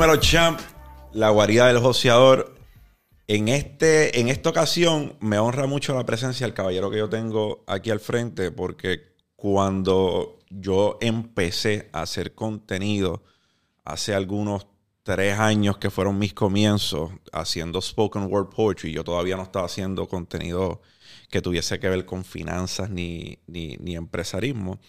Dímelo, champ. La guarida del joseador. En, este, en esta ocasión me honra mucho la presencia del caballero que yo tengo aquí al frente porque cuando yo empecé a hacer contenido hace algunos tres años que fueron mis comienzos haciendo spoken word poetry, yo todavía no estaba haciendo contenido que tuviese que ver con finanzas ni, ni, ni empresarismo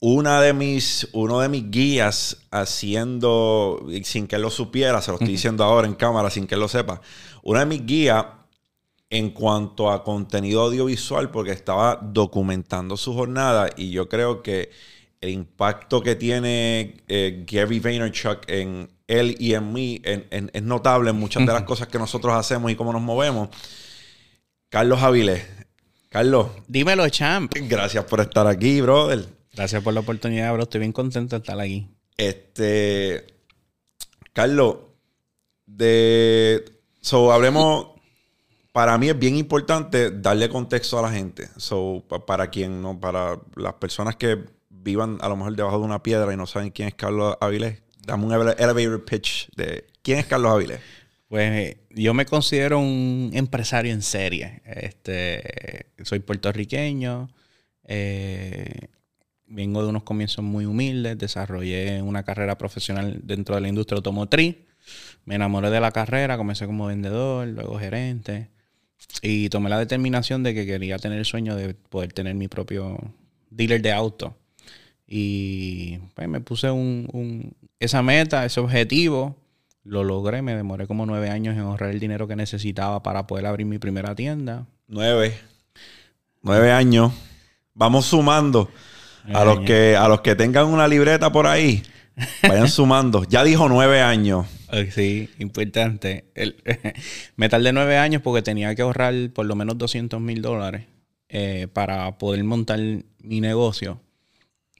una de mis, uno de mis guías haciendo, sin que él lo supiera, se lo estoy diciendo ahora en cámara, sin que él lo sepa, una de mis guías en cuanto a contenido audiovisual, porque estaba documentando su jornada y yo creo que el impacto que tiene eh, Gary Vaynerchuk en él y en mí es notable en muchas de las cosas que nosotros hacemos y cómo nos movemos. Carlos Avilés. Carlos. Dímelo, champ. Gracias por estar aquí, brother. Gracias por la oportunidad, bro. Estoy bien contento de estar aquí. Este. Carlos, de. So, hablemos. Para mí es bien importante darle contexto a la gente. So, para quien no, para las personas que vivan a lo mejor debajo de una piedra y no saben quién es Carlos Avilés, dame un elevator pitch de quién es Carlos Avilés. Pues yo me considero un empresario en serie. Este, soy puertorriqueño. Eh, vengo de unos comienzos muy humildes, desarrollé una carrera profesional dentro de la industria automotriz, me enamoré de la carrera, comencé como vendedor, luego gerente y tomé la determinación de que quería tener el sueño de poder tener mi propio dealer de auto. Y pues me puse un, esa meta, ese objetivo, lo logré, me demoré como nueve años en ahorrar el dinero que necesitaba para poder abrir mi primera tienda. Nueve. Nueve años. Vamos sumando. A los, que, a los que tengan una libreta por ahí, vayan sumando. Ya dijo nueve años. Sí, importante. El, me tardé nueve años porque tenía que ahorrar por lo menos 200 mil dólares eh, para poder montar mi negocio.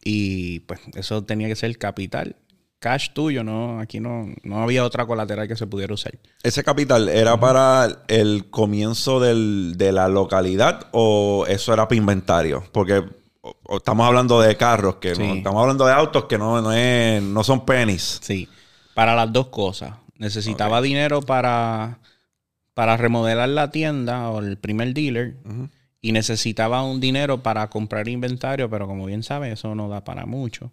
Y pues eso tenía que ser capital. Cash tuyo, ¿no? Aquí no, no había otra colateral que se pudiera usar. ¿Ese capital era para el comienzo del, de la localidad o eso era para inventario? Porque estamos hablando de carros, que no, estamos hablando de autos que no, no, son pennies. Sí, para las dos cosas. Necesitaba dinero para, para remodelar la tienda o el primer dealer. Y necesitaba un dinero para comprar inventario, pero como bien sabes, eso no da para mucho.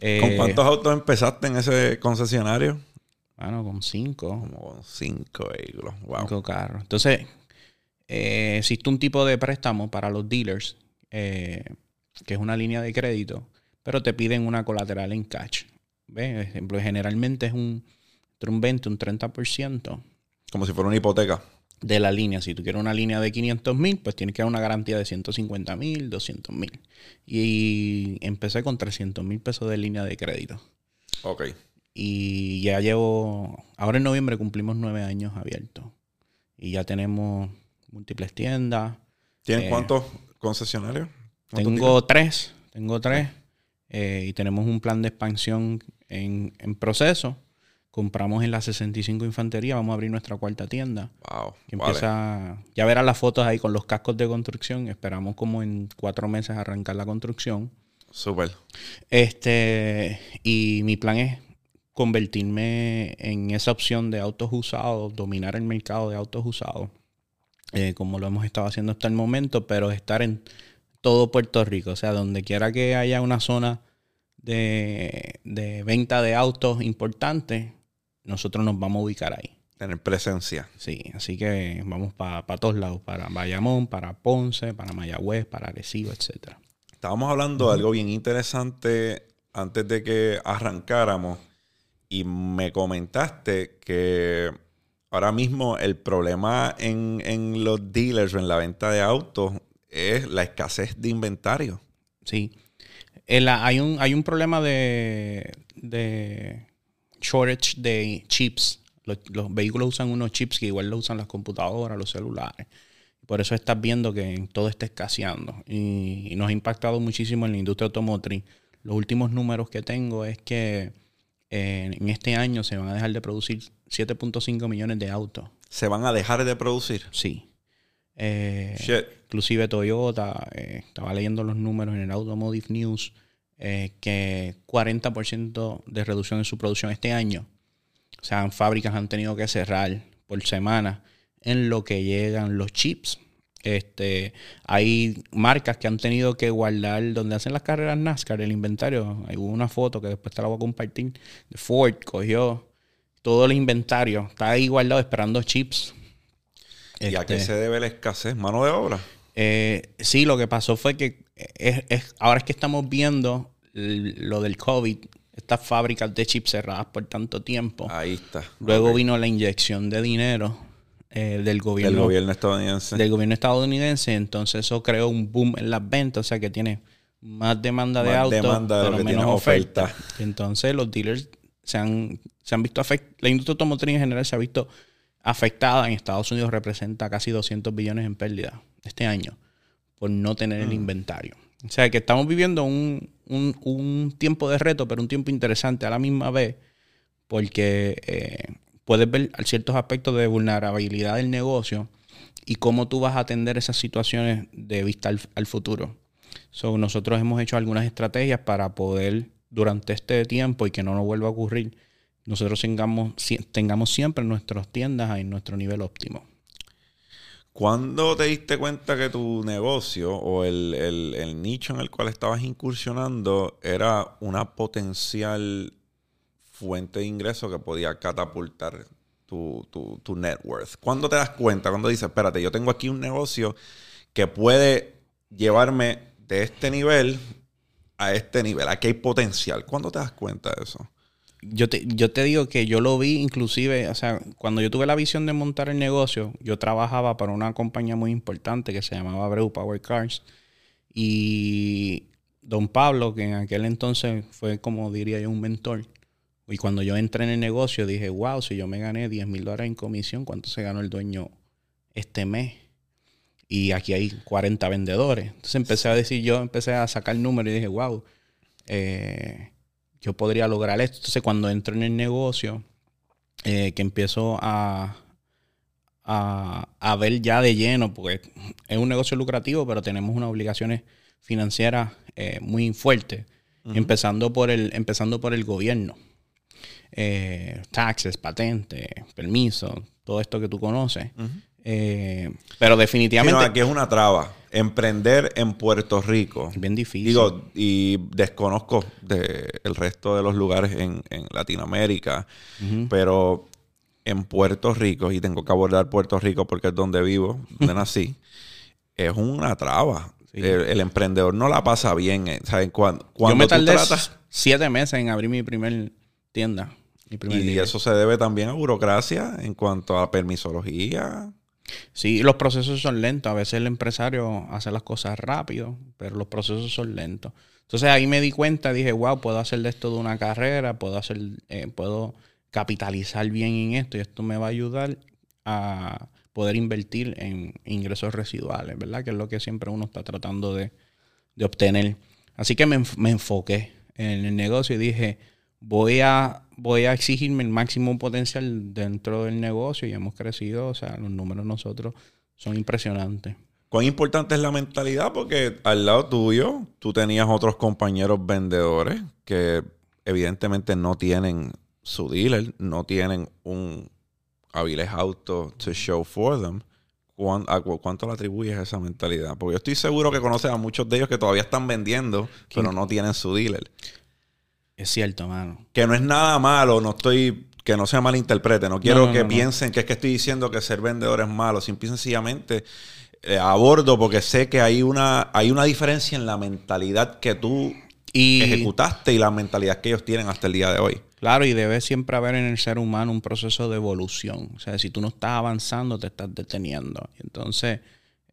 ¿Con eh, cuántos autos empezaste en ese concesionario? Bueno, con cinco. Como con cinco vehículos. Cinco carros. Entonces, eh, existe un tipo de préstamo para los dealers. Eh, que es una línea de crédito, pero te piden una colateral en cash. ¿Ves? Ejemplo, generalmente es un, entre un 20, un 30%. Como si fuera una hipoteca. De la línea. Si tú quieres una línea de 500 mil, pues tienes que dar una garantía de 150 mil, 200 mil. Y empecé con 300 mil pesos de línea de crédito. Ok. Y ya llevo, ahora en noviembre cumplimos nueve años abiertos. Y ya tenemos múltiples tiendas. ¿Tienen eh, cuántos concesionarios? Tengo tres, tengo tres. Eh, y tenemos un plan de expansión en, proceso. Compramos en la 65 Infantería, vamos a abrir nuestra cuarta tienda. Wow. empieza, ya verán las fotos ahí con los cascos de construcción. Esperamos como en cuatro meses arrancar la construcción. Súper. Este, y mi plan es convertirme en esa opción de autos usados, dominar el mercado de autos usados, eh, como lo hemos estado haciendo hasta el momento, pero estar en todo Puerto Rico. O sea, donde quiera que haya una zona de, venta de autos importante, nosotros nos vamos a ubicar ahí. Tener presencia. Sí, así que vamos para todos lados, para Bayamón, para Ponce, para Mayagüez, para Arecibo, etc. Estábamos hablando de algo bien interesante antes de que arrancáramos y me comentaste que ahora mismo el problema en, en los dealers o en la venta de autos es la escasez de inventario. Sí. hay, un, hay un problema de, de shortage de chips. Los, vehículos usan unos chips que igual lo usan las computadoras, los celulares. Por eso estás viendo que todo está escaseando. Y, nos ha impactado muchísimo en la industria automotriz. Los últimos números que tengo es que eh, en este año se van a dejar de producir 7.5 millones de autos. ¿Se van a dejar de producir? Sí. Eh, inclusive Toyota, eh, estaba leyendo los números en el Automotive News, eh, que 40% de reducción en su producción este año. O sea, fábricas han tenido que cerrar por semana en lo que llegan los chips. Este, hay marcas que han tenido que guardar donde hacen las carreras NASCAR, el inventario. Hay una foto que después te la voy a compartir. Ford cogió todo el inventario, está ahí guardado esperando chips. ¿Y a qué este, se debe la escasez? ¿Mano de obra? Eh, sí, lo que pasó fue que es, ahora es que estamos viendo lo del COVID, estas fábricas de chips cerradas por tanto tiempo. Ahí está. Luego vino la inyección de dinero eh, del gobierno. Del gobierno estadounidense. Del gobierno estadounidense. Entonces eso creó un boom en las ventas, o sea que tiene más demanda de autos, pero menos oferta. Entonces los dealers se han, se han visto afectados. La industria automotriz en general se ha visto afectada. En Estados Unidos representa casi 200 billones en pérdida este año por no tener el mm. inventario. O sea que estamos viviendo un, un, tiempo de reto, pero un tiempo interesante a la misma vez, porque eh, puedes ver ciertos aspectos de vulnerabilidad del negocio y cómo tú vas a atender esas situaciones de vista al, futuro. So, nosotros hemos hecho algunas estrategias para poder, durante este tiempo y que no nos vuelva a ocurrir, nosotros tengamos, tengamos siempre nuestras tiendas en nuestro nivel óptimo. ¿Cuándo te diste cuenta que tu negocio o el, nicho en el cual estabas incursionando era una potencial fuente de ingreso que podía catapultar tu, tu, net worth? ¿Cuándo te das cuenta? ¿Cuándo dices, espérate, yo tengo aquí un negocio que puede llevarme de este nivel a este nivel? Aquí hay potencial. ¿Cuándo te das cuenta de eso? Yo te, yo te digo que yo lo vi inclusive, o sea, cuando yo tuve la visión de montar el negocio, yo trabajaba para una compañía muy importante que se llamaba Abreu Power Cars. Y don Pablo, que en aquel entonces fue como diría yo un mentor, y cuando yo entré en el negocio dije, wow, si yo me gané 10 mil dólares en comisión, ¿cuánto se ganó el dueño este mes? Y aquí hay 40 vendedores. Entonces empecé a decir, yo empecé a sacar números y dije, wow, eh, yo podría lograr esto. Entonces, cuando entro en el negocio, eh, que empiezo a, a, ver ya de lleno, porque es un negocio lucrativo, pero tenemos unas obligaciones financieras eh, muy fuertes, empezando, por el, empezando por el gobierno. Eh, taxes, patentes, permisos, todo esto que tú conoces. pero definitivamente... aquí es una traba emprender en Puerto Rico. Bien difícil. Digo, y desconozco el resto de los lugares en, Latinoamérica, pero en Puerto Rico, y tengo que abordar Puerto Rico porque es donde vivo, donde nací, es una traba. El, emprendedor no la pasa bien. Eh, ¿Saben? Cuando, Yo me tardé siete meses en abrir mi primer tienda. y eso se debe también a burocracia en cuanto a permisología. Sí, los procesos son lentos. A veces el empresario hace las cosas rápido, pero los procesos son lentos. Entonces ahí me di cuenta, dije, wow, puedo hacer de esto de una carrera, puedo hacer, eh, puedo capitalizar bien en esto y esto me va a ayudar a poder invertir en ingresos residuales, ¿verdad? Que es lo que siempre uno está tratando de, obtener. Así que me, me enfoqué en el negocio y dije, voy a, voy a exigirme el máximo potencial dentro del negocio y hemos crecido, o sea, los números nosotros son impresionantes. ¿Cuán importante es la mentalidad? Porque al lado tuyo, tú tenías otros compañeros vendedores que evidentemente no tienen su dealer, no tienen un Aviles Auto to show for them. ¿Cuánto le atribuyes a esa mentalidad? Porque yo estoy seguro que conoces a muchos de ellos que todavía están vendiendo, pero no tienen su dealer. Es cierto, mano. Que no es nada malo, no estoy. Que no se malinterprete. No quiero que piensen que es que estoy diciendo que ser vendedor es malo. Simple y sencillamente eh, abordo porque sé que hay una, hay una diferencia en la mentalidad que tú ejecutaste y la mentalidad que ellos tienen hasta el día de hoy. Claro, y debe siempre haber en el ser humano un proceso de evolución. O sea, si tú no estás avanzando, te estás deteniendo. Entonces,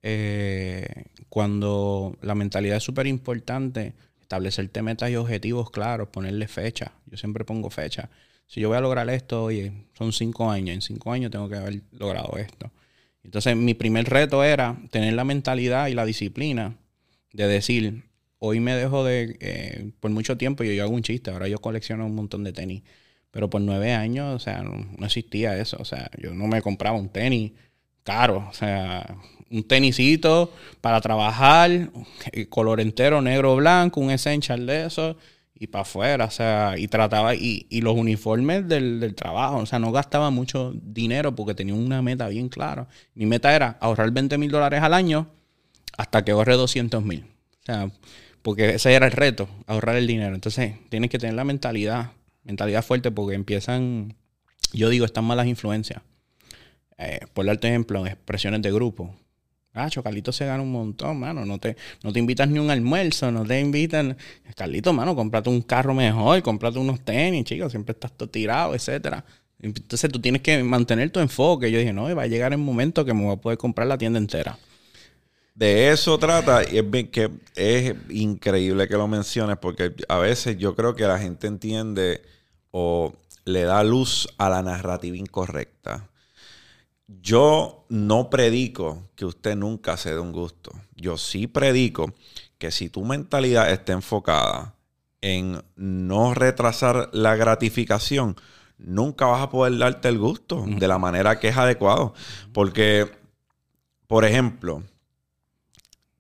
eh, cuando la mentalidad es súper importante, establecerte metas y objetivos claros, ponerle fecha. Yo siempre pongo fecha. Si yo voy a lograr esto, oye, son cinco años, en cinco años tengo que haber logrado esto. Entonces, mi primer reto era tener la mentalidad y la disciplina de decir, hoy me dejo de, eh, por mucho tiempo yo, yo, hago un chiste, ahora yo colecciono un montón de tenis, pero por nueve años, o sea, no, existía eso, o sea, yo no me compraba un tenis caro. O sea, un tenisito para trabajar, eh, color entero, negro blanco, un essential de eso y para afuera, o sea, y trataba, y, y los uniformes del, del, trabajo, o sea, no gastaba mucho dinero porque tenía una meta bien clara. Mi meta era ahorrar 20 mil dólares al año hasta que ahorre 200 mil. O sea, porque ese era el reto, ahorrar el dinero. Entonces, tienes que tener la mentalidad, mentalidad fuerte porque empiezan, yo digo, están malas influencias. Eh, por darte ejemplo, expresiones de grupo. Ah, Carlito se gana un montón, mano. No te, no te invitas ni un almuerzo, no te invitan. Carlito, mano, cómprate un carro mejor, cómprate unos tenis, chicos, siempre estás todo tirado, etcétera. Entonces tú tienes que mantener tu enfoque. Yo dije, no, va a llegar el momento que me voy a poder comprar la tienda entera. De eso trata, y es bien que es increíble que lo menciones, porque a veces yo creo que la gente entiende o le da luz a la narrativa incorrecta. Yo no predico que usted nunca se dé un gusto. Yo sí predico que si tu mentalidad está enfocada en no retrasar la gratificación, nunca vas a poder darte el gusto de la manera que es adecuado. Porque, por ejemplo,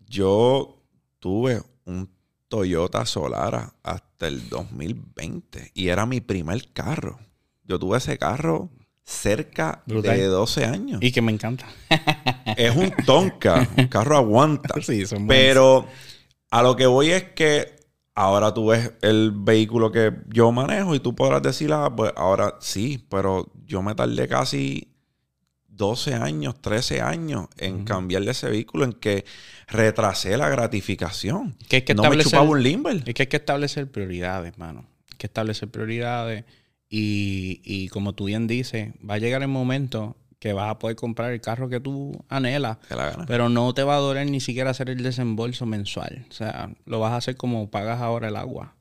yo tuve un Toyota Solara hasta el 2020 y era mi primer carro. Yo tuve ese carro cerca de 12 años. Y que me encanta. es un Tonka, un carro aguanta. Sí, son pero a lo que voy es que ahora tú ves el vehículo que yo manejo y tú podrás decir, ah, pues ahora sí, pero yo me tardé casi 12 años, 13 años en cambiarle ese vehículo, en que retrasé la gratificación. Que que no me chupaba un limber. Es que hay que establecer prioridades, hermano. Hay que establecer prioridades. Y, como tú bien dices, va a llegar el momento que vas a poder comprar el carro que tú anhelas, pero no te va a doler ni siquiera hacer el desembolso mensual. O sea, lo vas a hacer como pagas ahora el agua.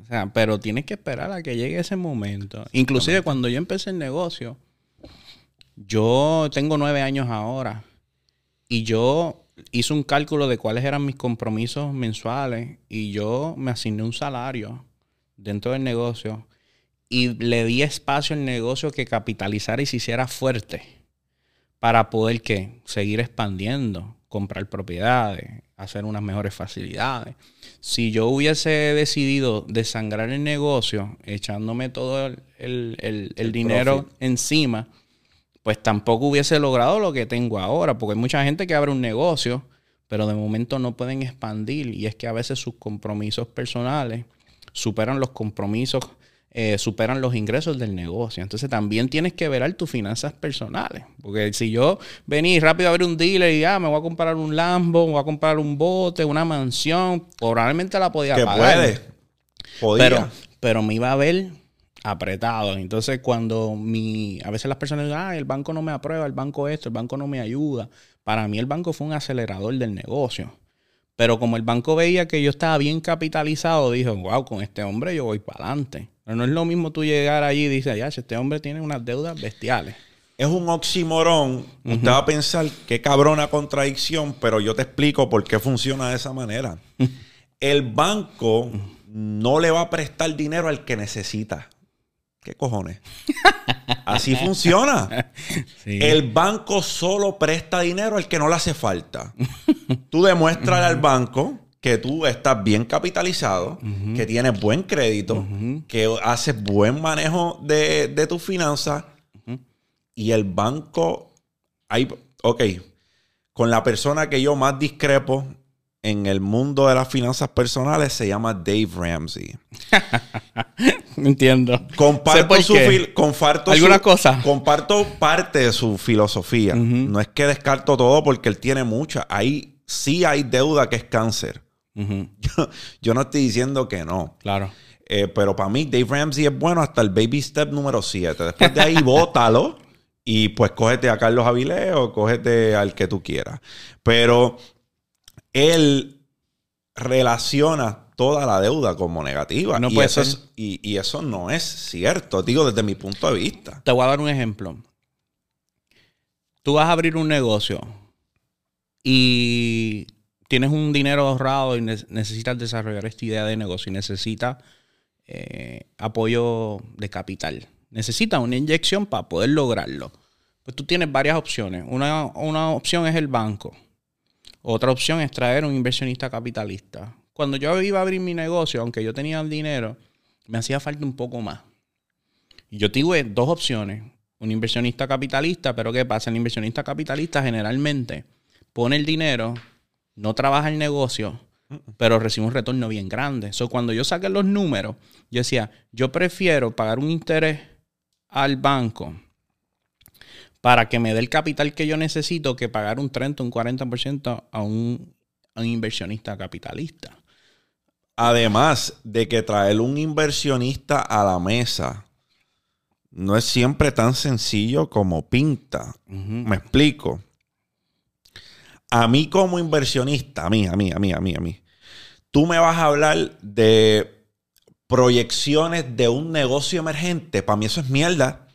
O sea, pero tienes que esperar a que llegue ese momento. Inclusive cuando yo empecé el negocio, yo tengo nueve años ahora y yo hice un cálculo de cuáles eran mis compromisos mensuales y yo me asigné un salario dentro del negocio y le di espacio al negocio que capitalizara y se hiciera fuerte para poder que seguir expandiendo, comprar propiedades, hacer unas mejores facilidades. Si yo hubiese decidido desangrar el negocio, echándome todo el, el, dinero encima, pues tampoco hubiese logrado lo que tengo ahora, porque hay mucha gente que abre un negocio, pero de momento no pueden expandir y es que a veces sus compromisos personales superan los compromisos eh, superan los ingresos del negocio. Entonces también tienes que ver tus finanzas personales. Porque si yo vení rápido a ver un dealer y ya ah, me voy a comprar un Lambo, me voy a comprar un bote, una mansión, probablemente la podía pagar. puede. Pero, pero me iba a ver apretado. Entonces, cuando mi. A veces las personas dicen, ah, el banco no me aprueba, el banco esto, el banco no me ayuda. Para mí, el banco fue un acelerador del negocio. Pero como el banco veía que yo estaba bien capitalizado, dijo, wow, con este hombre yo voy para adelante. Pero no es lo mismo tú llegar allí y dices, ya, este hombre tiene unas deudas bestiales. Es un oximorón. Usted va a pensar qué cabrona contradicción, pero yo te explico por qué funciona de esa manera. El banco no le va a prestar dinero al que necesita. ¿Qué cojones? Así funciona. El banco solo presta dinero al que no le hace falta. Tú demuestras al banco que tú estás bien capitalizado, que tienes buen crédito, que haces buen manejo de, de tus finanzas y el banco, hay, ok, con la persona que yo más discrepo en el mundo de las finanzas personales se llama Dave Ramsey. Entiendo. Comparto su comparto ¿Alguna cosa? Comparto parte de su filosofía. No es que descarto todo porque él tiene mucha. Ahí sí hay deuda que es cáncer yo, no estoy diciendo que no. Claro. Eh, pero para mí, Dave Ramsey es bueno hasta el baby step número 7. Después de ahí, bótalo. Y pues cógete a Carlos Avilés o cógete al que tú quieras. Pero él relaciona toda la deuda como negativa. No y, eso y, y, eso no es cierto, digo, desde mi punto de vista. Te voy a dar un ejemplo. Tú vas a abrir un negocio y tienes un dinero ahorrado y necesitas desarrollar esta idea de negocio y necesitas eh, apoyo de capital. Necesitas una inyección para poder lograrlo. pues tú tienes varias opciones. Una, una opción es el banco. Otra opción es traer un inversionista capitalista. Cuando yo iba a abrir mi negocio, aunque yo tenía el dinero, me hacía falta un poco más. Y yo tuve dos opciones. Un inversionista capitalista, pero ¿qué pasa? El inversionista capitalista generalmente pone el dinero, no trabaja el negocio, pero recibe un retorno bien grande. So, cuando yo saqué los números, yo decía, yo prefiero pagar un interés al banco para que me dé el capital que yo necesito que pagar un 30, un 40% a un, a un inversionista capitalista. Además de que traer un inversionista a la mesa no es siempre tan sencillo como pinta. Me explico. A mí como inversionista, a mí, a mí, a mí, a mí, a mí, tú me vas a hablar de proyecciones de un negocio emergente. Para mí eso es mierda.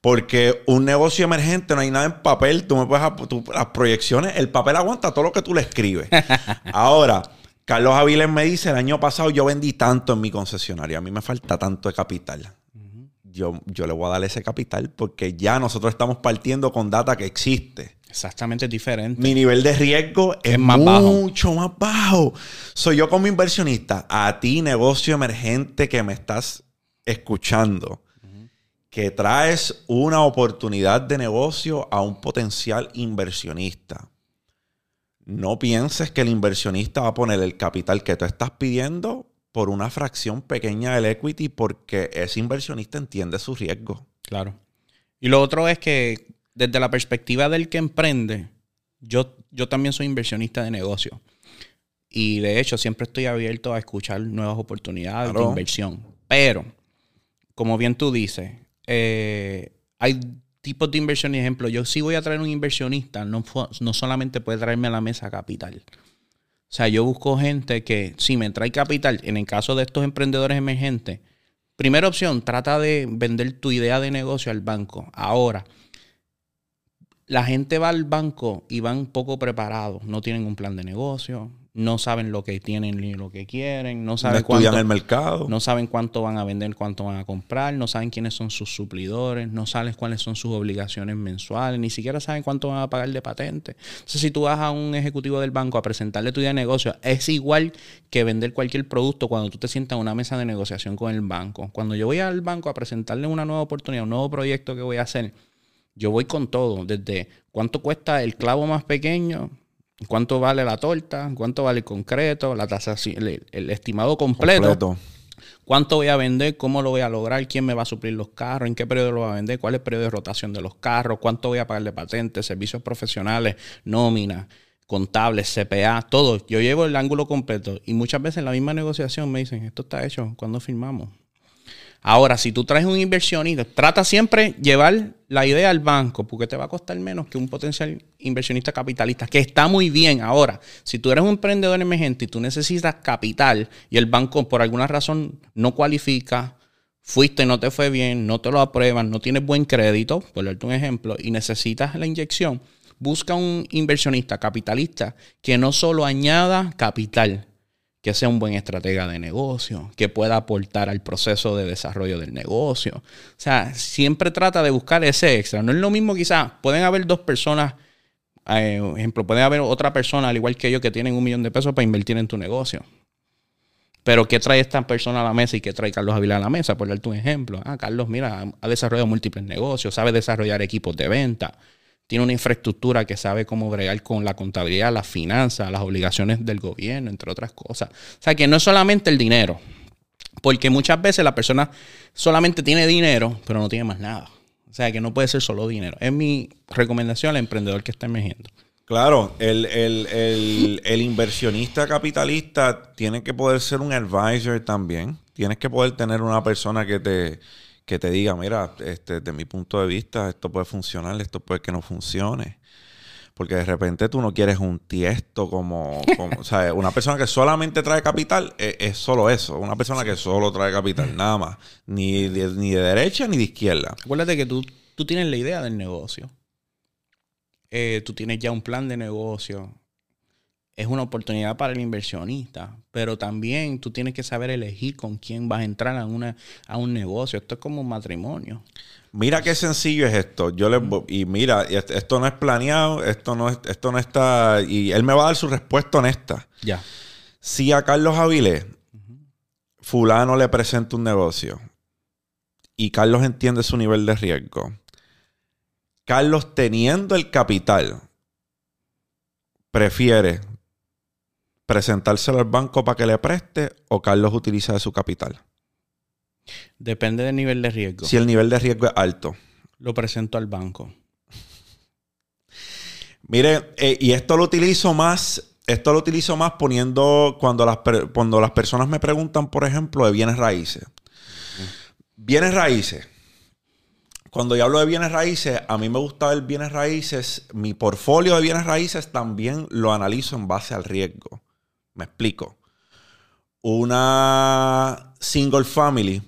Porque un negocio emergente no hay nada en papel. Tú me puedes. las proyecciones, el papel aguanta todo lo que tú le escribes. Ahora Carlos Avilés me dice, el año pasado yo vendí tanto en mi concesionario, a mí me falta tanto de capital. Yo, yo le voy a dar ese capital porque ya nosotros estamos partiendo con data que existe. Exactamente diferente. Mi nivel de riesgo es, más mucho más bajo. Soy yo como inversionista, a ti negocio emergente que me estás escuchando, que traes una oportunidad de negocio a un potencial inversionista no pienses que el inversionista va a poner el capital que tú estás pidiendo por una fracción pequeña del equity porque ese inversionista entiende su riesgo. Claro. Y lo otro es que desde la perspectiva del que emprende, yo, yo también soy inversionista de negocio. Y de hecho siempre estoy abierto a escuchar nuevas oportunidades de inversión. Pero, como bien tú dices, eh, hay tipos de inversión, ejemplo, yo si voy a traer un inversionista, no, no solamente puede traerme a la mesa capital. O sea, yo busco gente que si me trae capital, en el caso de estos emprendedores emergentes, primera opción, trata de vender tu idea de negocio al banco. Ahora, la gente va al banco y van poco preparados, no tienen un plan de negocio, no saben lo que tienen ni lo que quieren, no saben cuánto, el mercado. No saben cuánto van a vender, cuánto van a comprar, no saben quiénes son sus suplidores, no saben cuáles son sus obligaciones mensuales, ni siquiera saben cuánto van a pagar de patente. Entonces, si tú vas a un ejecutivo del banco a presentarle tu idea de negocio, es igual que vender cualquier producto cuando tú te sientas en una mesa de negociación con el banco. Cuando yo voy al banco a presentarle una nueva oportunidad, un nuevo proyecto que voy a hacer, yo voy con todo, desde cuánto cuesta el clavo más pequeño cuánto vale la torta, cuánto vale el concreto, la tasa, el, estimado completo, cuánto voy a vender, cómo lo voy a lograr, quién me va a suplir los carros, en qué periodo lo voy a vender, cuál es el periodo de rotación de los carros, cuánto voy a pagar de patentes, servicios profesionales, nómina, contables, CPA, todo. Yo llevo el ángulo completo y muchas veces en la misma negociación me dicen, esto está hecho, ¿cuándo firmamos? Ahora, si tú traes un inversionista, trata siempre llevar la idea al banco, porque te va a costar menos que un potencial inversionista capitalista, que está muy bien. Ahora, si tú eres un emprendedor emergente y tú necesitas capital y el banco por alguna razón no cualifica, fuiste, no te fue bien, no te lo aprueban, no tienes buen crédito, por darte un ejemplo, y necesitas la inyección, busca un inversionista capitalista que no solo añada capital, que sea un buen estratega de negocio, que pueda aportar al proceso de desarrollo del negocio. O sea, siempre trata de buscar ese extra. No es lo mismo quizás, pueden haber dos personas, eh, ejemplo, puede haber otra persona al igual que yo que tienen un millón de pesos para invertir en tu negocio. Pero ¿qué trae esta persona a la mesa y qué trae Carlos Avilá a la mesa? Por darte un ejemplo. Ah, Carlos, mira, ha desarrollado múltiples negocios, sabe desarrollar equipos de venta, tiene una infraestructura que sabe cómo bregar con la contabilidad, las finanzas, las obligaciones del gobierno, entre otras cosas. O sea, que no es solamente el dinero, porque muchas veces la persona solamente tiene dinero, pero no tiene más nada. O sea, que no puede ser solo dinero. Es mi recomendación al emprendedor que está emergiendo. Claro, el, el inversionista capitalista tiene que poder ser un advisor también. Tienes que poder tener una persona que te, que te diga, mira, este, de mi punto de vista, esto puede funcionar, esto puede que no funcione. Porque de repente tú no quieres un tiesto como, o sea, una persona que solamente trae capital es, es, solo eso, una persona que solo trae capital, nada más, ni de, ni de derecha ni de izquierda. Acuérdate que tú, tú tienes la idea del negocio, eh, tú tienes ya un plan de negocio, es una oportunidad para el inversionista, pero también tú tienes que saber elegir con quién vas a entrar a, una, a un negocio. Esto es como un matrimonio. Mira qué sencillo es esto. Yo le y mira, esto no es planeado, esto no esto no está y él me va a dar su respuesta honesta. Ya. Si a Carlos Avilés fulano le presenta un negocio y Carlos entiende su nivel de riesgo. Carlos teniendo el capital prefiere presentárselo al banco para que le preste o Carlos utiliza de su capital. Depende del nivel de riesgo. Si el nivel de riesgo es alto. Lo presento al banco. Mire, eh, y esto lo utilizo más esto lo utilizo más poniendo cuando las, cuando las personas me preguntan, por ejemplo, de bienes raíces. Bienes raíces. Cuando yo hablo de bienes raíces, a mí me gusta ver bienes raíces. Mi portfolio de bienes raíces también lo analizo en base al riesgo. Me explico. Una single family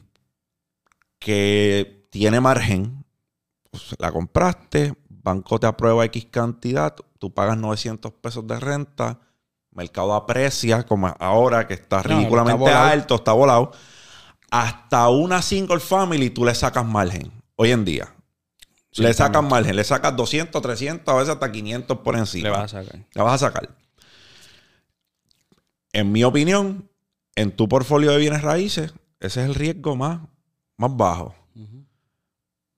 que tiene margen, pues, la compraste, banco te aprueba X cantidad, tú pagas 900 pesos de renta, mercado aprecia, como ahora que está ridículamente alto, está volado. Hasta una single family tú le sacas margen hoy en día. le sacas margen, le sacas 200, 300, a veces hasta 500 por encima. Le vas a sacar. Le vas a sacar. En mi opinión, en tu portfolio de bienes raíces, ese es el riesgo más, más bajo.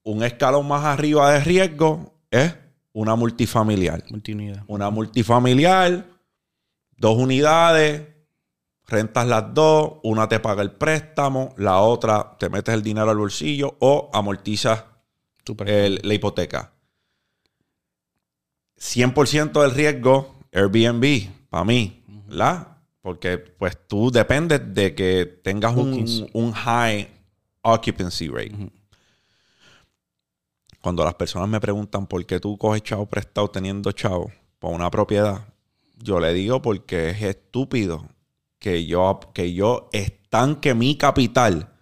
Un escalón más arriba de riesgo es una multifamiliar. Una multifamiliar dos unidades, rentas las dos, una te paga el préstamo, la otra te metes el dinero al bolsillo o amortizas la hipoteca. 100% del riesgo Airbnb, para mí, ¿verdad? Porque pues tú dependes de que tengas un, high occupancy rate. Cuando las personas me preguntan por qué tú coges chavo prestado teniendo chavo para una propiedad, yo le digo porque es estúpido que yo, que yo estanque mi capital.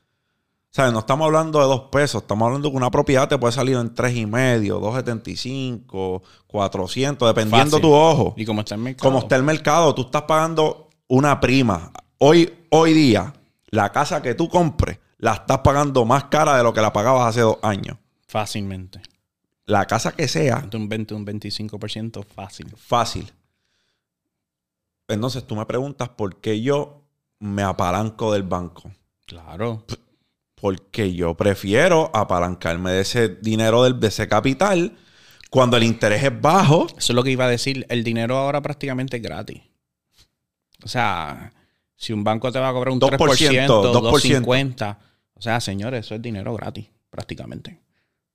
O sea, no estamos hablando de dos pesos, estamos hablando que una propiedad te puede salir en tres y medio, 2.75, 400, dependiendo tu ojo. Y como está el mercado. Como está el mercado, tú estás pagando una prima. Hoy, hoy día, la casa que tú compres, la estás pagando más cara de lo que la pagabas hace dos años. Fácilmente. La casa que sea. Un 20, un 25% fácil. Fácil. Entonces tú me preguntas por qué yo me apalanco del banco. Claro. Porque yo prefiero apalancarme de ese dinero, del, de ese capital, cuando el interés es bajo. Eso es lo que iba a decir. El dinero ahora prácticamente es gratis. O sea, si un banco te va a cobrar un 3%, 2%, 2.50%. O sea, señores, eso es dinero gratis, prácticamente.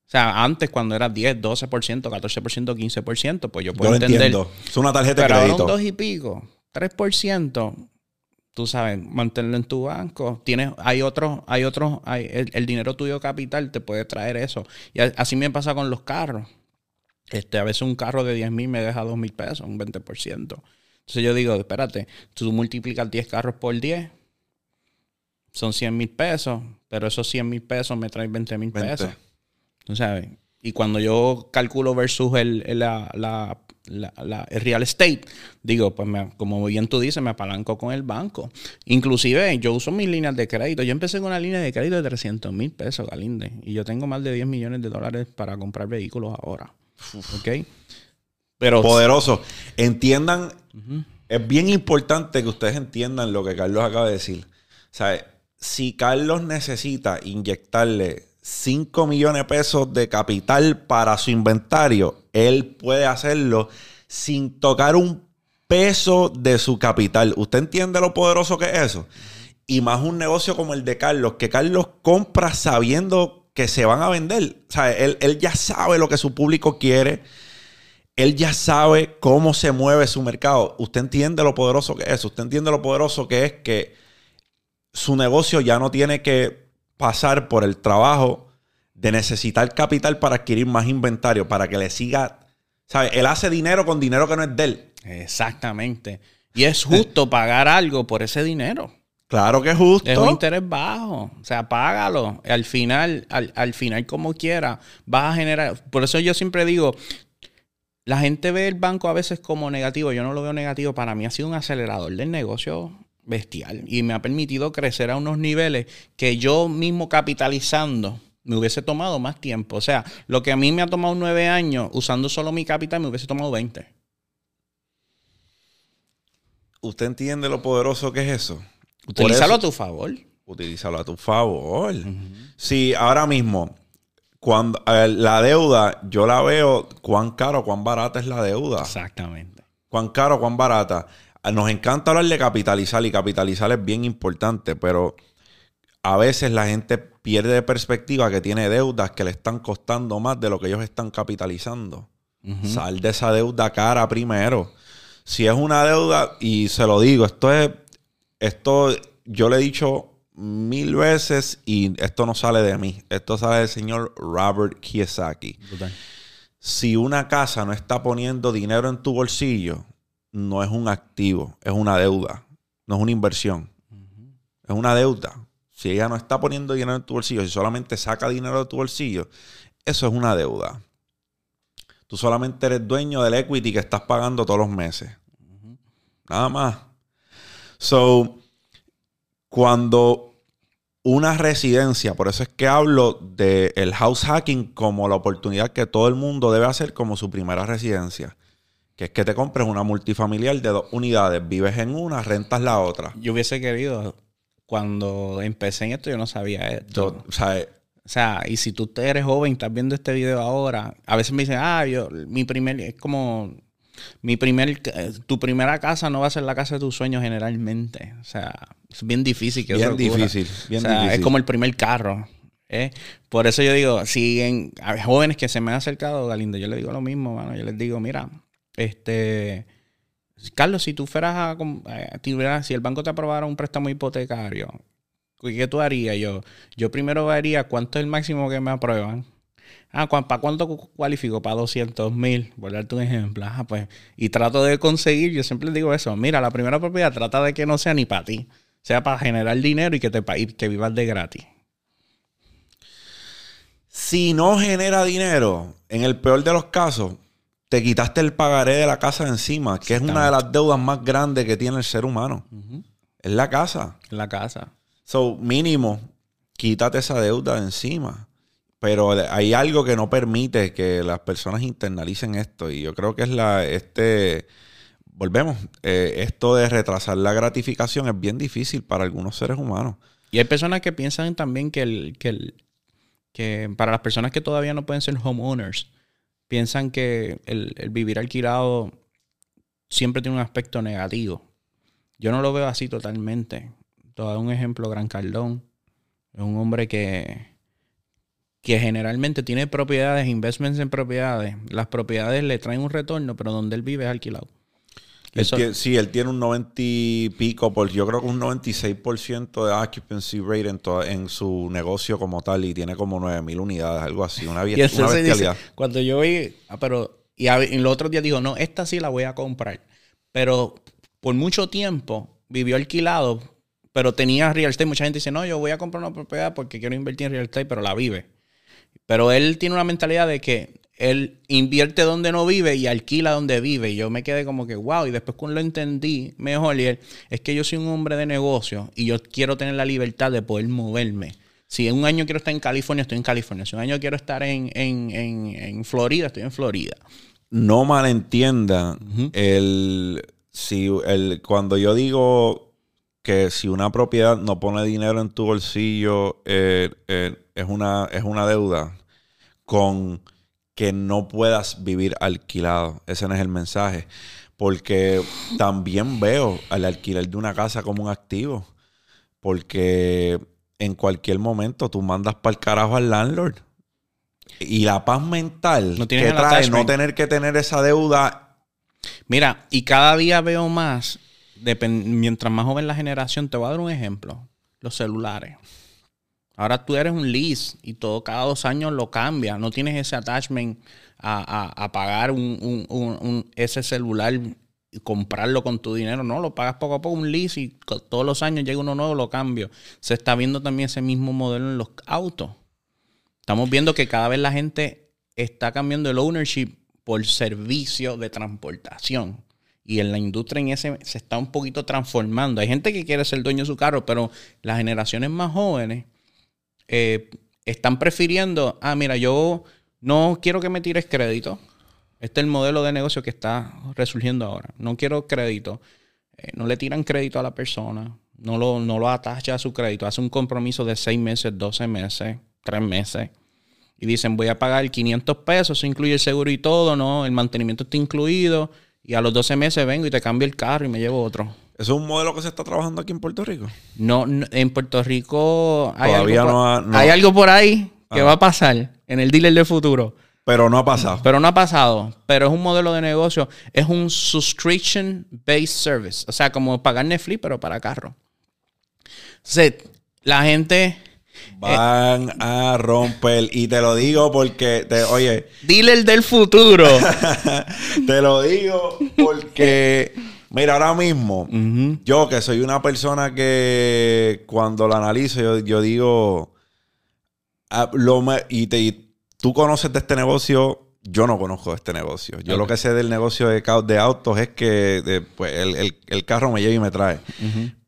O sea, antes cuando era 10, 12%, 14%, 15%, pues yo puedo entender. Entiendo. Es una tarjeta de crédito. Ahora un 2 y pico. 3%, tú sabes, mantenerlo en tu banco. Tienes, hay otros, hay otros, hay, el, dinero tuyo capital te puede traer eso. Y así me pasa con los carros. Este, a veces un carro de 10 mil me deja 2 mil pesos, un 20%. Entonces yo digo, espérate, tú multiplicas 10 carros por 10, son 100 mil pesos, pero esos 100 mil pesos me traen 20 mil pesos. ¿Tú sabes? Y cuando yo calculo versus el, la, la, el real estate, digo, pues como bien tú dices, me apalanco con el banco. Inclusive yo uso mis líneas de crédito. Yo empecé con una línea de crédito de 300 mil pesos, Galinde. Y yo tengo más de 10 millones de dólares para comprar vehículos ahora. ¿Ok? Pero... Poderoso. Entiendan, es bien importante que ustedes entiendan lo que Carlos acaba de decir. O sea, si Carlos necesita inyectarle 5 millones de pesos de capital para su inventario, él puede hacerlo sin tocar un peso de su capital. ¿Usted entiende lo poderoso que es eso? Y más un negocio como el de Carlos, que Carlos compra sabiendo que se van a vender. O sea, él, él ya sabe lo que su público quiere. Él ya sabe cómo se mueve su mercado. Usted entiende lo poderoso que es. Usted entiende lo poderoso que es que su negocio ya no tiene que pasar por el trabajo de necesitar capital para adquirir más inventario, para que le siga, ¿sabes? Él hace dinero con dinero que no es de él. Exactamente. Y es justo pagar algo por ese dinero. Claro que es justo. Es un interés bajo. O sea, págalo. Al final, al, final, como quiera, vas a generar. Por eso yo siempre digo, la gente ve el banco a veces como negativo. Yo no lo veo negativo. Para mí ha sido un acelerador del negocio bestial y me ha permitido crecer a unos niveles que yo mismo capitalizando me hubiese tomado más tiempo. O sea, lo que a mí me ha tomado nueve años usando solo mi capital me hubiese tomado 20. ¿Usted entiende lo poderoso que es eso? Utilízalo a tu favor. Utilízalo a tu favor. Sí, ahora mismo, cuando la deuda, yo la veo cuán caro, cuán barata es la deuda. Exactamente. Cuán caro, cuán barata. Nos encanta hablar de capitalizar y capitalizar es bien importante, pero a veces la gente pierde de perspectiva que tiene deudas que le están costando más de lo que ellos están capitalizando. Sal de esa deuda cara primero. Si es una deuda, y se lo digo, esto es, esto yo le he dicho mil veces y esto no sale de mí, esto sale del señor Robert Kiyosaki. Si una casa no está poniendo dinero en tu bolsillo, no es un activo, es una deuda, no es una inversión, es una deuda. Si ella no está poniendo dinero en tu bolsillo, si solamente saca dinero de tu bolsillo, eso es una deuda. Tú solamente eres dueño del equity que estás pagando todos los meses. Nada más. So, cuando una residencia, por eso es que hablo del house hacking como la oportunidad que todo el mundo debe hacer como su primera residencia. Que es que te compres una multifamiliar de dos unidades, vives en una, rentas la otra. Yo hubiese querido cuando empecé en esto yo no sabía esto. o, sea, o sea, y si tú eres joven, estás viendo este video ahora, a veces me dicen, ah, yo, mi primer, es como, mi primer, tu primera casa no va a ser la casa de tus sueños generalmente. O sea, es bien difícil que Bien difícil, bien o sea, Es como el primer carro. ¿eh? Por eso yo digo, si en, a jóvenes que se me han acercado, Galindo, yo les digo lo mismo, mano. Yo les digo, mira, este Carlos, si tú fueras a, eh, si el banco te aprobara un préstamo hipotecario, ¿qué tú harías? Yo, yo primero vería cuánto es el máximo que me aprueban. Ah, ¿para cuánto cualifico? Para 200 mil, por darte un ejemplo. Ah, pues, y trato de conseguir, yo siempre digo eso, mira, la primera propiedad trata de que no sea ni para ti, sea para generar dinero y que, te, y que vivas de gratis. Si no genera dinero, en el peor de los casos, te quitaste el pagaré de la casa de encima, que es una de las deudas más grandes que tiene el ser humano. Es la casa. La casa. So, mínimo, quítate esa deuda de encima. Pero hay algo que no permite que las personas internalicen esto. Y yo creo que es la, este, volvemos, eh, esto de retrasar la gratificación es bien difícil para algunos seres humanos. Y hay personas que piensan también que, el, que, el, que para las personas que todavía no pueden ser homeowners, piensan que el, vivir alquilado siempre tiene un aspecto negativo. Yo no lo veo así totalmente. Todo un ejemplo, Gran Cardón. Es un hombre que, que generalmente tiene propiedades, investments en propiedades. Las propiedades le traen un retorno, pero donde él vive es alquilado sí, él tiene un 90 y pico, por, yo creo que un 96% de occupancy rate en, en su negocio como tal y tiene como 9000 unidades, algo así, una, y bestialidad. cuando yo vi, ah, pero, y en los otros días dijo, no, esta sí la voy a comprar. Pero por mucho tiempo vivió alquilado, pero tenía real estate. Mucha gente dice, no, yo voy a comprar una propiedad porque quiero invertir en real estate, pero la vive. Pero él tiene una mentalidad de que él invierte donde no vive y alquila donde vive. Y yo me quedé como que, wow. Y después cuando lo entendí mejor, y es que yo soy un hombre de negocio y yo quiero tener la libertad de poder moverme. Si en un año quiero estar en California, estoy en California. Si un año quiero estar en, en, Florida, estoy en Florida. No malentiendan el, si, el, cuando yo digo que si una propiedad no pone dinero en tu bolsillo, eh, eh, es, una, es una deuda con que no puedas vivir alquilado. Ese no es el mensaje. Porque también veo al alquiler de una casa como un activo. Porque en cualquier momento tú mandas para el carajo al landlord. Y la paz mental no que trae no tener que tener esa deuda. Mira, y cada día veo más, mientras más joven la generación, te voy a dar un ejemplo. Los celulares. Ahora tú eres un lease y todo cada dos años lo cambia. No tienes ese attachment a, pagar un, ese celular y comprarlo con tu dinero. No, lo pagas poco a poco un lease y todos los años llega uno nuevo, lo cambio. Se está viendo también ese mismo modelo en los autos. Estamos viendo que cada vez la gente está cambiando el ownership por servicio de transportación. Y en la industria en ese se está un poquito transformando. Hay gente que quiere ser dueño de su carro, pero las generaciones más jóvenes eh, están prefiriendo, ah, mira, yo no quiero que me tires crédito. Este es el modelo de negocio que está resurgiendo ahora. No quiero crédito. Eh, no le tiran crédito a la persona. No lo, no lo atacha a su crédito. Hace un compromiso de 6 meses, 12 meses, 3 meses. Y dicen, voy a pagar 500 pesos, eso incluye el seguro y todo, ¿no? El mantenimiento está incluido. Y a los 12 meses vengo y te cambio el carro y me llevo otro. ¿Eso es un modelo que se está trabajando aquí en Puerto Rico? No, en Puerto Rico hay, algo, por, hay algo por ahí que va a pasar en el dealer del futuro. Pero no ha pasado. Pero no ha pasado. Pero es un modelo de negocio. Es un subscription-based service. O sea, como pagar Netflix, pero para carro. O la gente... Van a romper. Y te lo digo porque, te, oye... Dealer del futuro. te lo digo porque... Mira, ahora mismo, yo que soy una persona que cuando lo analizo, yo, digo, ah, lo y, te, tú conoces de este negocio, yo no conozco de este negocio. Yo lo que sé del negocio de, de autos es que pues, el, carro me lleva y me trae.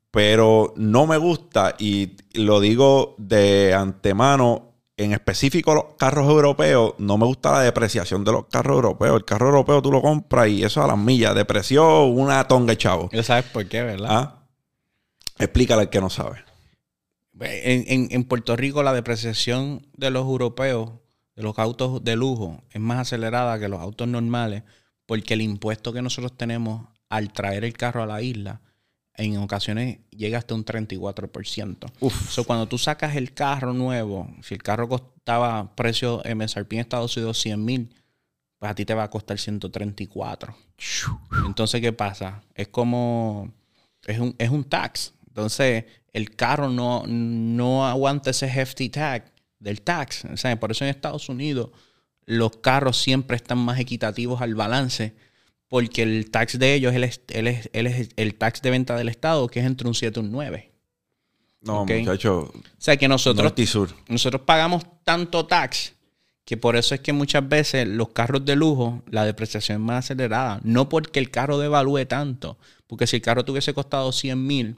Pero no me gusta, y lo digo de antemano, en específico los carros europeos, no me gusta la depreciación de los carros europeos. El carro europeo tú lo compras y eso a las millas. Depreció una tonga, chavo. ¿Ya sabes por qué, verdad? ¿Ah? Explícale al que no sabe. En, Puerto Rico la depreciación de los europeos, de los autos de lujo, es más acelerada que los autos normales porque el impuesto que nosotros tenemos al traer el carro a la isla en ocasiones llega hasta un 34%. Uf. So, cuando tú sacas el carro nuevo, si el carro costaba precio MSRP en Estados Unidos 100 mil, pues a ti te va a costar 134. Entonces, ¿qué pasa? Es como, es un, es un tax. Entonces, el carro no, no aguanta ese hefty tag del tax. O sea, por eso en Estados Unidos los carros siempre están más equitativos al balance porque el tax de ellos es el, el tax de venta del Estado, que es entre un 7 y un 9. No, muchacho. O sea que nosotros, nosotros pagamos tanto tax que por eso es que muchas veces los carros de lujo, la depreciación es más acelerada. No porque el carro devalúe tanto, porque si el carro tuviese costado 100 mil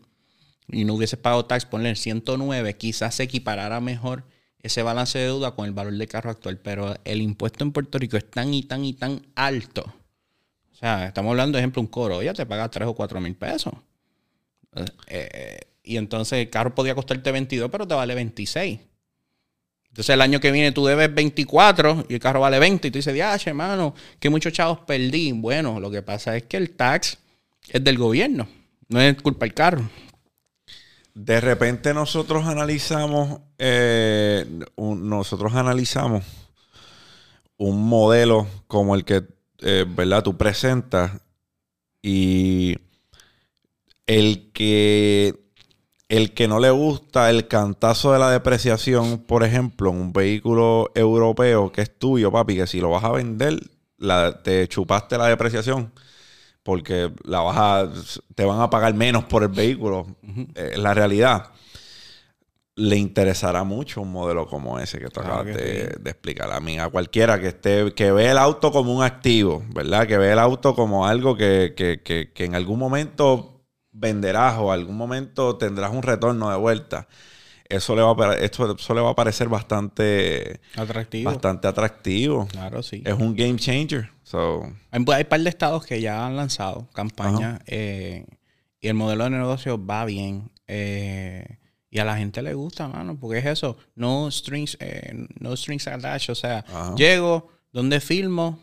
y no hubiese pagado tax, ponle el 109, quizás se equiparara mejor ese balance de deuda con el valor del carro actual. Pero el impuesto en Puerto Rico es tan y tan y tan alto estamos hablando, de ejemplo, un coro, ya te paga 3 o 4 mil pesos. Eh, y entonces el carro podía costarte 22, pero te vale 26. Entonces el año que viene tú debes 24 y el carro vale 20 y tú dices, ya, hermano, que muchos chavos perdí. Bueno, lo que pasa es que el tax es del gobierno, no es culpa del carro. De repente nosotros analizamos, eh, nosotros analizamos un modelo como el que eh, ¿verdad? Tú presentas y el que el que no le gusta el cantazo de la depreciación, por ejemplo, en un vehículo europeo que es tuyo, papi, que si lo vas a vender, la, te chupaste la depreciación porque la vas a, te van a pagar menos por el vehículo. Es la realidad le interesará mucho un modelo como ese que tú acabas de, explicar a mí, a cualquiera que esté, que ve el auto como un activo, ¿verdad? Que ve el auto como algo que, que, que, que en algún momento venderás o algún momento tendrás un retorno de vuelta. Eso le va a, esto, eso le va a parecer bastante atractivo. Bastante atractivo. Claro, sí. Es un game changer. So. Hay, un par de estados que ya han lanzado campañas eh, y el modelo de negocio va bien. Eh, y a la gente le gusta, mano, porque es eso, no strings, eh, no strings attached. O sea, llego, donde filmo,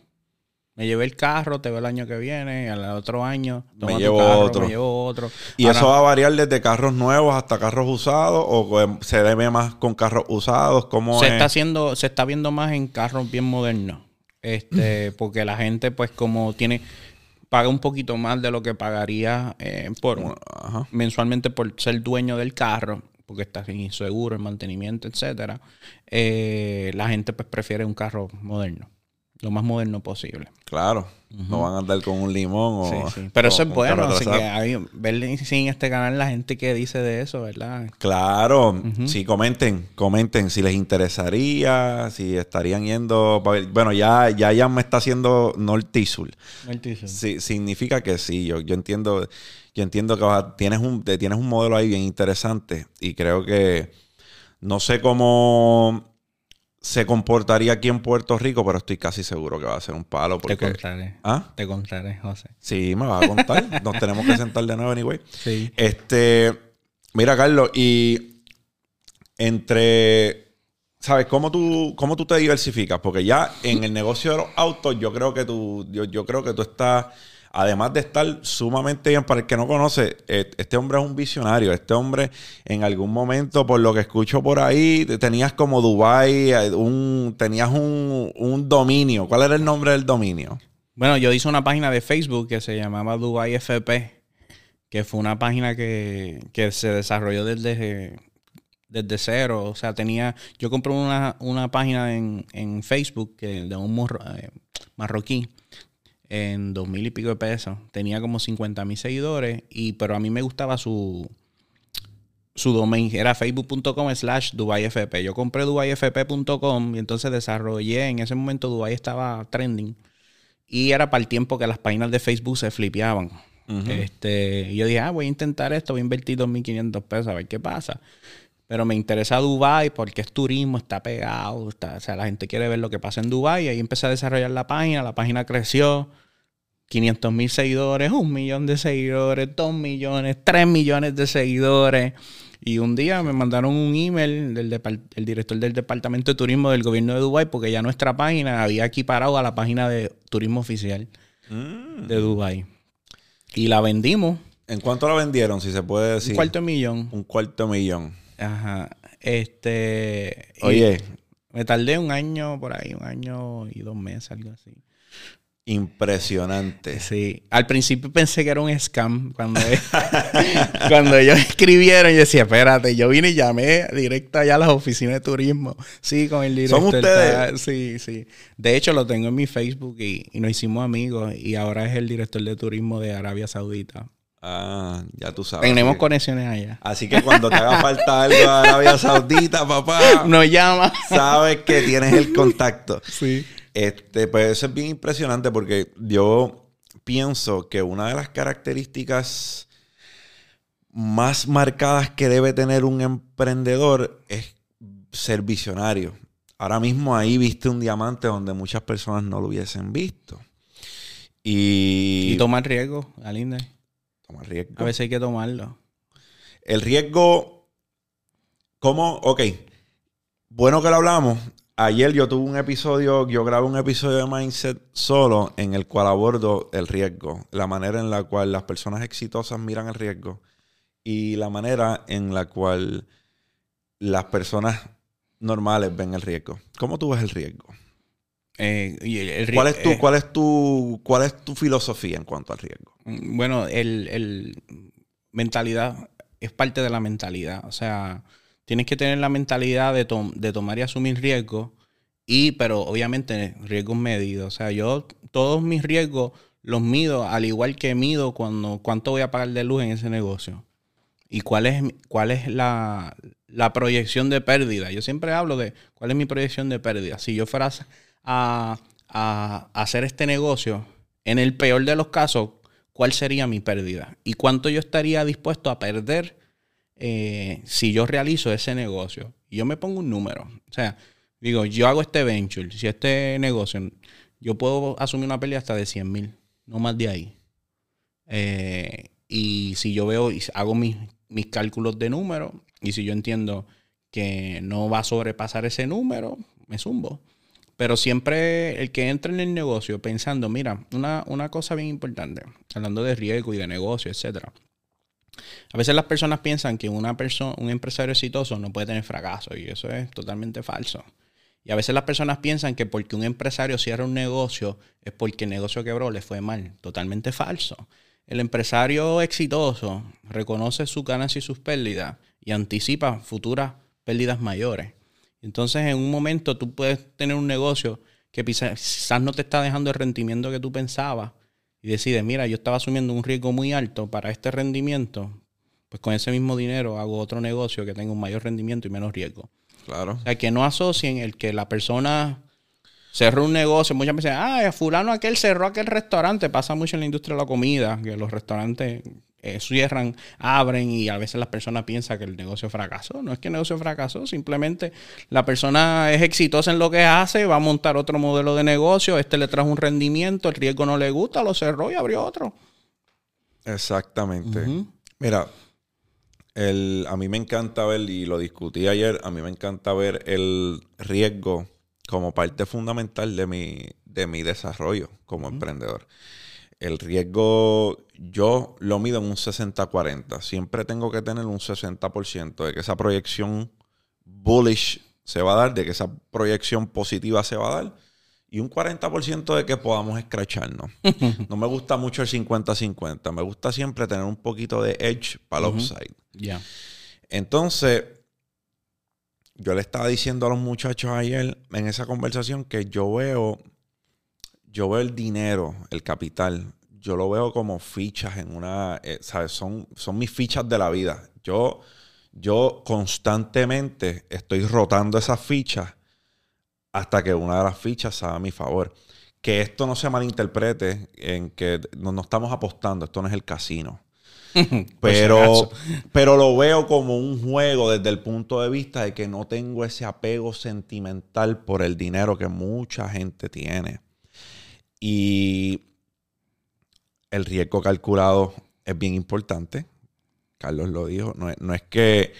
me llevé el carro, te veo el año que viene, al otro año me llevo otro. Me llevo otro. ¿Y eso va a variar desde carros nuevos hasta carros usados o se debe más con carros usados? ¿Cómo se está haciendo, se está viendo más en carros bien modernos. Este, porque la gente, pues, como tiene, paga un poquito más de lo que pagaría eh, por mensualmente por ser dueño del carro porque está sin seguro, el mantenimiento, etcétera, eh, la gente pues prefiere un carro moderno. lo más moderno posible. Claro, no van a andar con un limón o... Sí, sí. Pero eso es bueno, así que hay, ver en este canal la gente que dice de eso, ¿verdad? Claro, sí, comenten, comenten si les interesaría, si estarían yendo... Bueno, ya, ya, ya me está haciendo Nortisul. Nortisul. Sí, significa que sí, yo, yo entiendo, yo entiendo que tienes, un, tienes un modelo ahí bien interesante y creo que no sé cómo se comportaría aquí en Puerto Rico, pero estoy casi seguro que va a ser un palo. Porque... Te contaré. ¿Ah? Te contaré, José. Sí, me vas a contar. Nos tenemos que sentar de nuevo, anyway. Sí. Este, mira, Carlos, y entre... ¿Sabes cómo tú, cómo tú te diversificas? Porque ya en el negocio de los autos, yo creo que tú, yo, yo creo que tú estás además de estar sumamente bien, para el que no conoce, eh, este hombre es un visionario. Este hombre, en algún momento, por lo que escucho por ahí, tenías como Dubai, eh, un, tenías un, dominio. ¿Cuál era el nombre del dominio? Bueno, yo hice una página de Facebook que se llamaba Dubai FP, que fue una página que, se desarrolló desde, desde cero. O sea, tenía. Yo compré una, página en, Facebook que, de un eh, marroquí en dos mil y pico de pesos. Tenía como 50 mil seguidores, y, pero a mí me gustaba su, su domain. Era facebook.com slash DubaiFP. Yo compré DubaiFP.com y entonces desarrollé, en ese momento Dubai estaba trending. Y era para el tiempo que las páginas de Facebook se flipeaban. este, yo dije, ah, voy a intentar esto, voy a invertir 2.500 pesos a ver qué pasa. Pero me interesa Dubai porque es turismo, está pegado, o sea, la gente quiere ver lo que pasa en Dubai. Y ahí empecé a desarrollar la página, la página creció. 500 mil seguidores, un millón de seguidores, dos millones, tres millones de seguidores. Y un día me mandaron un email del el director del Departamento de Turismo del gobierno de Dubái porque ya nuestra página había equiparado a la página de turismo oficial mm. de Dubái. Y la vendimos. ¿En cuánto la vendieron, si se puede decir? Un cuarto de millón. Un cuarto de millón. Ajá. Este. Oye. Me tardé un año por ahí, un año y dos meses, algo así. Impresionante. Sí. Al principio pensé que era un scam. Cuando, cuando ellos escribieron, yo decía, espérate, yo vine y llamé directo allá a las oficinas de turismo. Sí, con el director. ¿Son ustedes? Sí, sí. De hecho, lo tengo en mi Facebook y, nos hicimos amigos. Y ahora es el director de turismo de Arabia Saudita. Ah, ya tú sabes. Tenemos conexiones allá. Así que cuando te haga falta algo a Arabia Saudita, papá. Nos llama. Sabes que tienes el contacto. Sí. Este, pues eso es bien impresionante porque yo pienso que una de las características más marcadas que debe tener un emprendedor es ser visionario. Ahora mismo ahí viste un diamante donde muchas personas no lo hubiesen visto. Y, y tomar riesgo, Alinda. Tomar riesgo. A veces hay que tomarlo. El riesgo, ¿cómo? Ok. Bueno que lo hablamos ayer yo tuve un episodio, yo grabé un episodio de Mindset solo en el cual abordo el riesgo, la manera en la cual las personas exitosas miran el riesgo y la manera en la cual las personas normales ven el riesgo. ¿Cómo tú ves el riesgo? Eh, ¿Cuál, es tu, eh, ¿cuál, es tu, ¿Cuál es tu filosofía en cuanto al riesgo? Mm, bueno, el, el mentalidad es parte de la mentalidad. O sea, tienes que tener la mentalidad de, de tomar y asumir riesgos, y, pero obviamente riesgos medidos. O sea, yo todos mis riesgos los mido al igual que mido cuando, cuánto voy a pagar de luz en ese negocio. Y cuál es, cuál es la, proyección de pérdida. Yo siempre hablo de cuál es mi proyección de pérdida. Si yo fuera a, a hacer este negocio, en el peor de los casos, ¿cuál sería mi pérdida? ¿Y cuánto yo estaría dispuesto a perder eh, si yo realizo ese negocio yo me pongo un número, o sea, digo, yo hago este venture, si este negocio, yo puedo asumir una pérdida hasta de 100 mil, no más de ahí. Eh, y si yo veo y hago mis, mis cálculos de número y si yo entiendo que no va a sobrepasar ese número, me zumbo. Pero siempre el que entra en el negocio pensando, mira, una, una cosa bien importante, hablando de riesgo y de negocio, etcétera. A veces las personas piensan que una persona, un empresario exitoso no puede tener fracaso y eso es totalmente falso. Y a veces las personas piensan que porque un empresario cierra un negocio es porque el negocio quebró, le fue mal. Totalmente falso. El empresario exitoso reconoce su ganancias y sus pérdidas y anticipa futuras pérdidas mayores. Entonces, en un momento tú puedes tener un negocio que quizás no te está dejando el rendimiento que tú pensabas y decides, mira, yo estaba asumiendo un riesgo muy alto para este rendimiento, pues con ese mismo dinero hago otro negocio que tenga un mayor rendimiento y menos riesgo. Claro. O sea, que no asocien el que la persona cerró un negocio. Muchas veces, ah, fulano aquel cerró aquel restaurante. Pasa mucho en la industria de la comida, que los restaurantes eh, cierran, abren y a veces las personas piensan que el negocio fracasó. No es que el negocio fracasó, simplemente la persona es exitosa en lo que hace, va a montar otro modelo de negocio, este le trajo un rendimiento, el riesgo no le gusta, lo cerró y abrió otro. Exactamente. Mira, el, a mí me encanta ver, y lo discutí ayer, a mí me encanta ver el riesgo como parte fundamental de mi, de mi desarrollo como emprendedor. El riesgo yo lo mido en un 60-40. Siempre tengo que tener un 60% de que esa proyección bullish se va a dar, de que esa proyección positiva se va a dar y un 40% de que podamos escracharnos. no me gusta mucho el 50-50. Me gusta siempre tener un poquito de edge para el upside. Entonces, yo le estaba diciendo a los muchachos ayer en esa conversación que yo veo yo veo el dinero, el capital, yo lo veo como fichas en una, eh, ¿sabes? Son, son mis fichas de la vida. Yo, yo constantemente estoy rotando esas fichas hasta que una de las fichas sea a mi favor. Que esto no se malinterprete en que no, no estamos apostando, esto no es el casino. pero, pero lo veo como un juego desde el punto de vista de que no tengo ese apego sentimental por el dinero que mucha gente tiene. Y el riesgo calculado es bien importante. Carlos lo dijo. No, es que eh,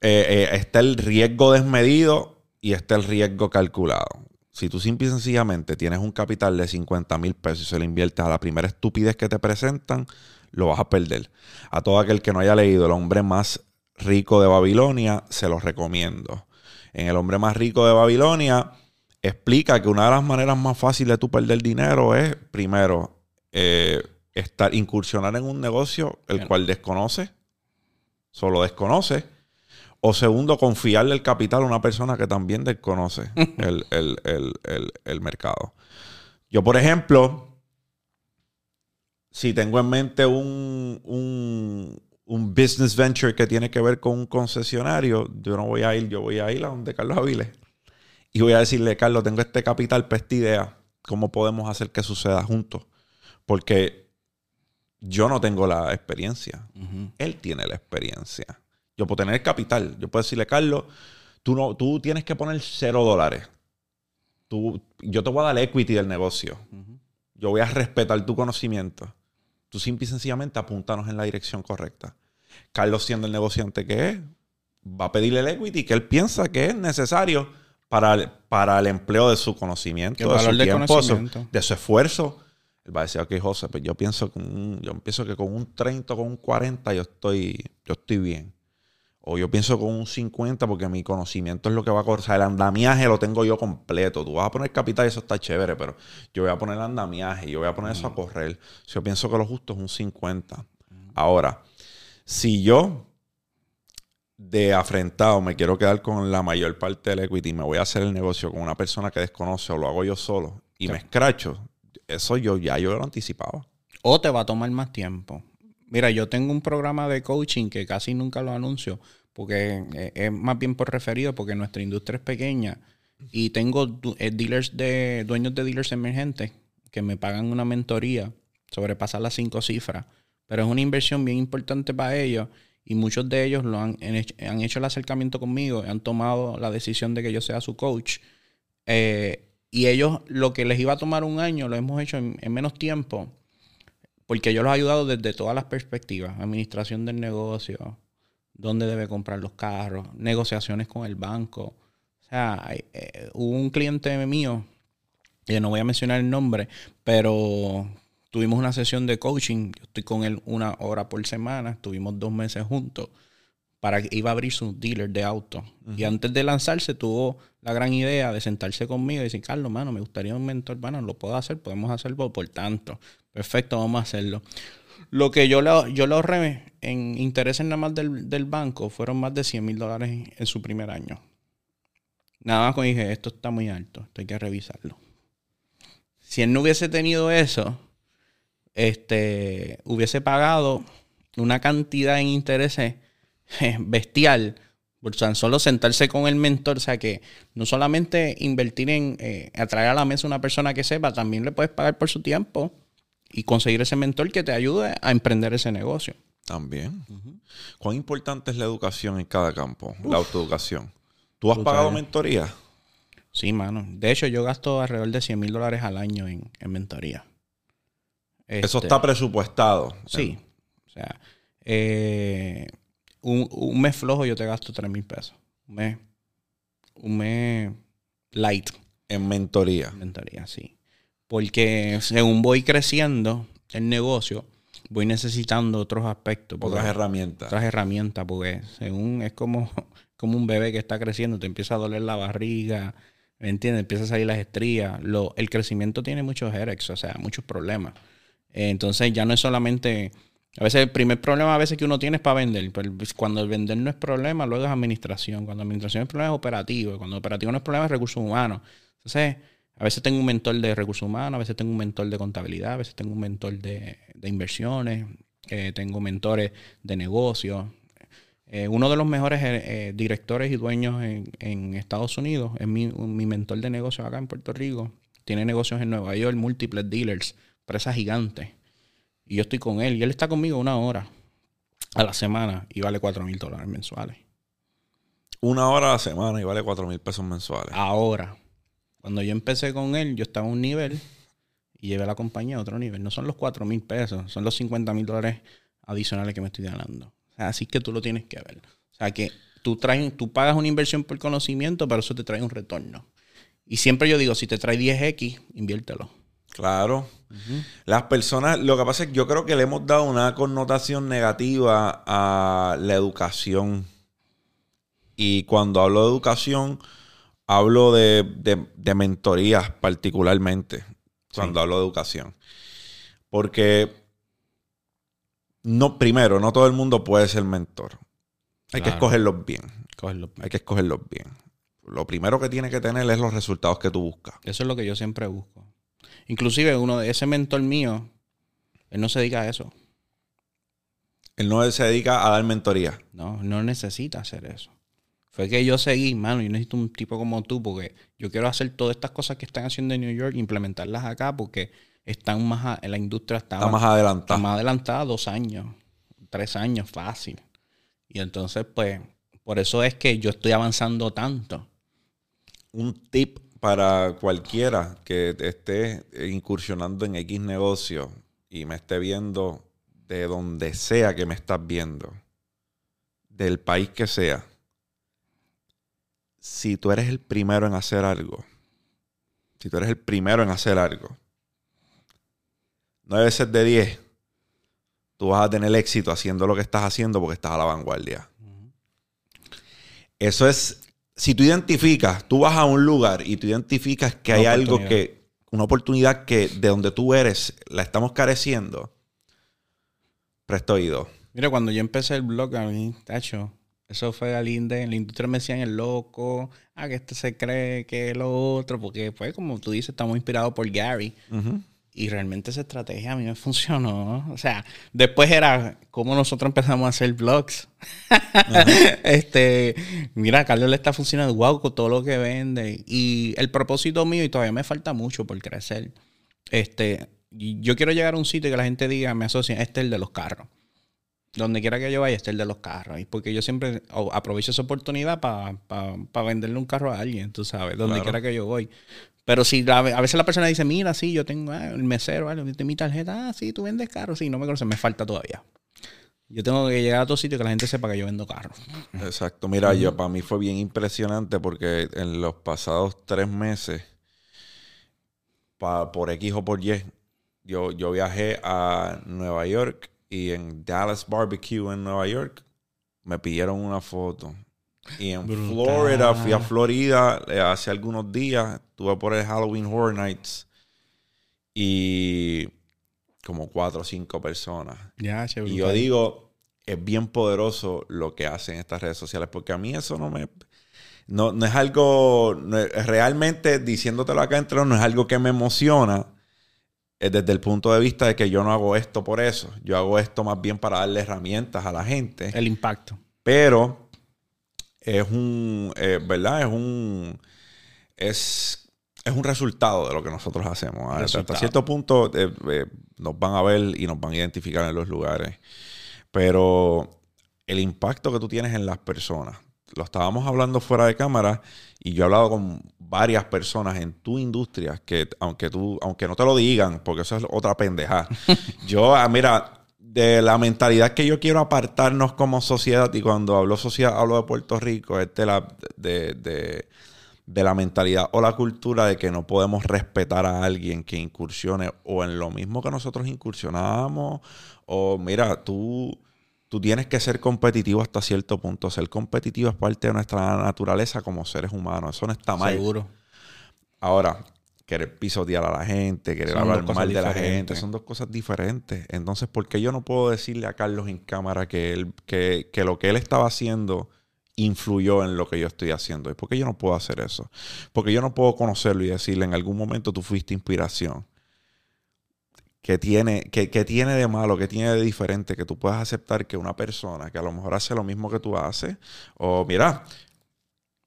eh, está el riesgo desmedido y está el riesgo calculado. Si tú simple y sencillamente tienes un capital de 50 mil pesos y se lo inviertes a la primera estupidez que te presentan, lo vas a perder. A todo aquel que no haya leído El hombre más rico de Babilonia, se lo recomiendo. En El hombre más rico de Babilonia, explica que una de las maneras más fáciles de tú perder dinero es, primero, eh, estar, incursionar en un negocio el cual desconoce, solo desconoce. O segundo, confiarle el capital a una persona que también desconoce el, mercado. Yo, por ejemplo, si tengo en mente un, un, un, business venture que tiene que ver con un concesionario, yo no voy a ir, yo voy a ir a donde Carlos Aviles y voy a decirle, Carlos, tengo este capital para esta idea. ¿Cómo podemos hacer que suceda juntos? Porque yo no tengo la experiencia. Él tiene la experiencia. Yo puedo tener el capital. Yo puedo decirle, Carlos, tú, no, tú tienes que poner cero dólares. Tú, yo te voy a dar equity del negocio. Yo voy a respetar tu conocimiento. Tú simple y sencillamente apúntanos en la dirección correcta. Carlos, siendo el negociante que es, va a pedirle el equity que él piensa que es necesario para, para el empleo de su conocimiento, de su tiempo, de su esfuerzo. Él va a decir, ok, José, pues yo pienso, con yo pienso que con un 30, con un 40 yo estoy, yo estoy bien. O yo pienso con un 50 porque mi conocimiento es lo que va a correr. O sea, el andamiaje lo tengo yo completo. Tú vas a poner capital y eso está chévere, pero yo voy a poner el andamiaje, yo voy a poner eso a correr. Si yo pienso que lo justo es un 50. Ahora, si yo de afrentado, me quiero quedar con la mayor parte del equity, me voy a hacer el negocio con una persona que desconoce o lo hago yo solo y me escracho, eso yo ya yo lo anticipaba. O te va a tomar más tiempo. Mira, yo tengo un programa de coaching que casi nunca lo anuncio porque eh, es más bien por referido porque nuestra industria es pequeña y tengo eh, dealers de dueños de dealers emergentes que me pagan una mentoría sobrepasar las cinco cifras, pero es una inversión bien importante para ellos y muchos de ellos lo han, han hecho el acercamiento conmigo, han tomado la decisión de que yo sea su coach. Eh, y ellos lo que les iba a tomar un año lo hemos hecho en, menos tiempo, porque yo los he ayudado desde todas las perspectivas, administración del negocio, dónde debe comprar los carros, negociaciones con el banco. O sea, eh, hubo un cliente mío, que no voy a mencionar el nombre, pero Tuvimos una sesión de coaching, yo estoy con él una hora por semana, estuvimos dos meses juntos, para que iba a abrir su dealer de auto. Y antes de lanzarse tuvo la gran idea de sentarse conmigo y decir, Carlos, mano, me gustaría un mentor, bueno, lo puedo hacer, podemos hacerlo por tanto. Perfecto, vamos a hacerlo. Lo que yo le, yo le ahorré en intereses nada más del, del banco fueron más de 100 mil dólares en su primer año. Nada más cuando dije, esto está muy alto, esto hay que revisarlo. Si él no hubiese tenido eso, este, hubiese pagado una cantidad en intereses bestial por tan solo sentarse con el mentor. O sea que no solamente invertir en eh, atraer a la mesa una persona que sepa, también le puedes pagar por su tiempo y conseguir ese mentor que te ayude a emprender ese negocio. También. ¿Cuán importante es la educación en cada campo? La autoeducación. ¿Tú has pagado mentoría? Sí, mano. De hecho, yo gasto alrededor de 100 mil dólares al año en, mentoría. Eso está este, presupuestado. Sí. O sea, eh, un, mes flojo yo te gasto 3 mil pesos. Un mes, un mes light. En mentoría. En mentoría, sí. Porque según voy creciendo el negocio, voy necesitando otros aspectos. Otras herramientas. Otras herramientas, porque según es como, como un bebé que está creciendo, te empieza a doler la barriga, ¿me entiendes? Empieza a salir las estrías. Lo, el crecimiento tiene muchos herex, o sea, muchos problemas. entonces ya no es solamente... A veces el primer problema a veces que uno tiene es para vender, pero cuando el vender no es problema, luego es administración. Cuando administración es problema es operativo. Cuando operativo no es problema es recursos humanos. Entonces, a veces tengo un mentor de recursos humanos, a veces tengo un mentor de contabilidad, a veces tengo un mentor de, inversiones, eh, tengo mentores de negocios. Eh, uno de los mejores eh, directores y dueños en, Estados Unidos es mi, mentor de negocios acá en Puerto Rico. Tiene negocios en Nueva York, múltiples dealers, empresas gigantes. Y yo estoy con él y él está conmigo una hora a la semana y vale 4 mil dólares mensuales. Una hora a la semana y vale 4 mil pesos mensuales. Ahora. Cuando yo empecé con él, yo estaba a un nivel y llevé a la compañía a otro nivel. No son los 4 mil pesos, son los 50 mil dólares adicionales que me estoy ganando. así que tú lo tienes que ver. O sea, que tú, traes, tú pagas una inversión por conocimiento, pero eso te trae un retorno. Y siempre yo digo, si te trae 10X, inviértelo. Claro. Las personas, lo que pasa es que yo creo que le hemos dado una connotación negativa a la educación. Y cuando hablo de educación, hablo de, de, mentorías particularmente cuando hablo de educación. Porque, no, primero, no todo el mundo puede ser mentor. Hay que escogerlos bien. Hay que escogerlos bien. Lo primero que tiene que tener es los resultados que tú buscas. Eso es lo que yo siempre busco. Inclusive uno de ese mentor mío, él no se dedica a eso. Él no se dedica a dar mentoría. No, no necesita hacer eso. Fue que yo seguí, mano, yo necesito un tipo como tú porque yo quiero hacer todas estas cosas que están haciendo en New York, implementarlas acá porque están más, en la industria está, más adelantada. Está más adelantada, dos años, tres años, fácil. Y entonces, pues, por eso es que yo estoy avanzando tanto. Un tip para cualquiera que esté incursionando en X negocio y me esté viendo de donde sea que me estás viendo, del país que sea si tú eres el primero en hacer algo, si tú eres el primero en hacer algo, nueve veces de diez, tú vas a tener éxito haciendo lo que estás haciendo porque estás a la vanguardia. Eso es, si tú identificas, tú vas a un lugar y tú identificas que hay algo que, una oportunidad que de donde tú eres la estamos careciendo, presto oído. Mira, cuando yo empecé el blog, a mí, tacho, eso fue al En la industria me decían el loco, ah, que este se cree que es lo otro, porque pues como tú dices, estamos inspirados por Gary. Y realmente esa estrategia a mí me funcionó. O sea, después era como nosotros empezamos a hacer vlogs. este, mira, a Carlos le está funcionando wow con todo lo que vende. Y el propósito mío, y todavía me falta mucho por crecer. Este, yo quiero llegar a un sitio que la gente diga, me asocia, este es el de los carros donde quiera que yo vaya, esté el de los carros. Y porque yo siempre aprovecho esa oportunidad para venderle un carro a alguien, tú sabes, donde quiera que yo voy. Pero si a veces la persona dice, mira, sí, yo tengo ah, el mesero, mi tarjeta, ah, sí, tú vendes carros, sí, no me conoces, me falta todavía. Yo tengo que llegar a otro sitio que la gente sepa que yo vendo carros. Exacto. Mira, yo para mí fue bien impresionante porque en los pasados tres meses, por X o por Y, yo, yo viajé a Nueva York y en Dallas Barbecue en Nueva York me pidieron una foto. Y en Florida, fui a Florida eh, hace algunos días, estuve por el Halloween Horror Nights y como cuatro o cinco personas. y yo digo, es bien poderoso lo que hacen estas redes sociales, porque a mí eso no me... no, no es algo, no es- realmente diciéndotelo acá entre no es algo que me emociona eh, desde el punto de vista de que yo no hago esto por eso. Yo hago esto más bien para darle herramientas a la gente. El impacto. Pero es un, eh, ¿verdad? Es un, es, es un resultado de lo que nosotros hacemos. Hasta- cierto punto eh, eh, nos van a ver y nos van a identificar en los lugares. Pero el impacto que tú tienes en las personas, lo estábamos hablando fuera de cámara y yo he hablado con varias personas en tu industria que aunque tú, aunque no te lo digan, porque eso es otra pendeja. yo, ah, mira, de la mentalidad que yo quiero apartarnos como sociedad, y cuando hablo sociedad, hablo de Puerto Rico, es de la, de, de- de la mentalidad o la cultura de que no podemos respetar a alguien que incursione o en lo mismo que nosotros incursionamos, o mira, tú, tú tienes que ser competitivo hasta cierto punto. Ser competitivo es parte de nuestra naturaleza como seres humanos. Eso no está mal. Seguro. Ahora, querer pisotear a la gente, querer Son hablar mal de la gente, son dos cosas diferentes. Entonces, ¿por qué yo no puedo decirle a Carlos en cámara que, él, que, que lo que él estaba haciendo influyó en lo que yo estoy haciendo? ¿Y por qué yo no puedo hacer eso? Porque yo no puedo conocerlo y decirle en algún momento tú fuiste inspiración. ¿Qué tiene, qué tiene de malo? ¿Qué tiene de diferente? Que tú puedas aceptar que una persona que a lo mejor hace lo mismo que tú haces, o mira,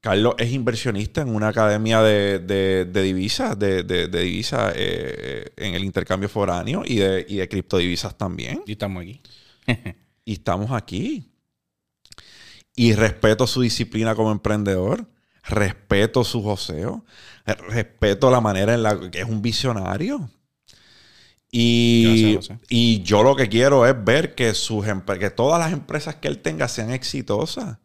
Carlos es inversionista en una academia de, de- de divisas, de, de- divisas eh, en el intercambio foráneo y de, y de criptodivisas también. Y estamos aquí. Y estamos aquí. Y respeto su disciplina como emprendedor. Respeto su joseo. Respeto la manera en la que es un visionario. Y, José. y yo lo que quiero es ver que, sus que todas las empresas que él tenga sean exitosas.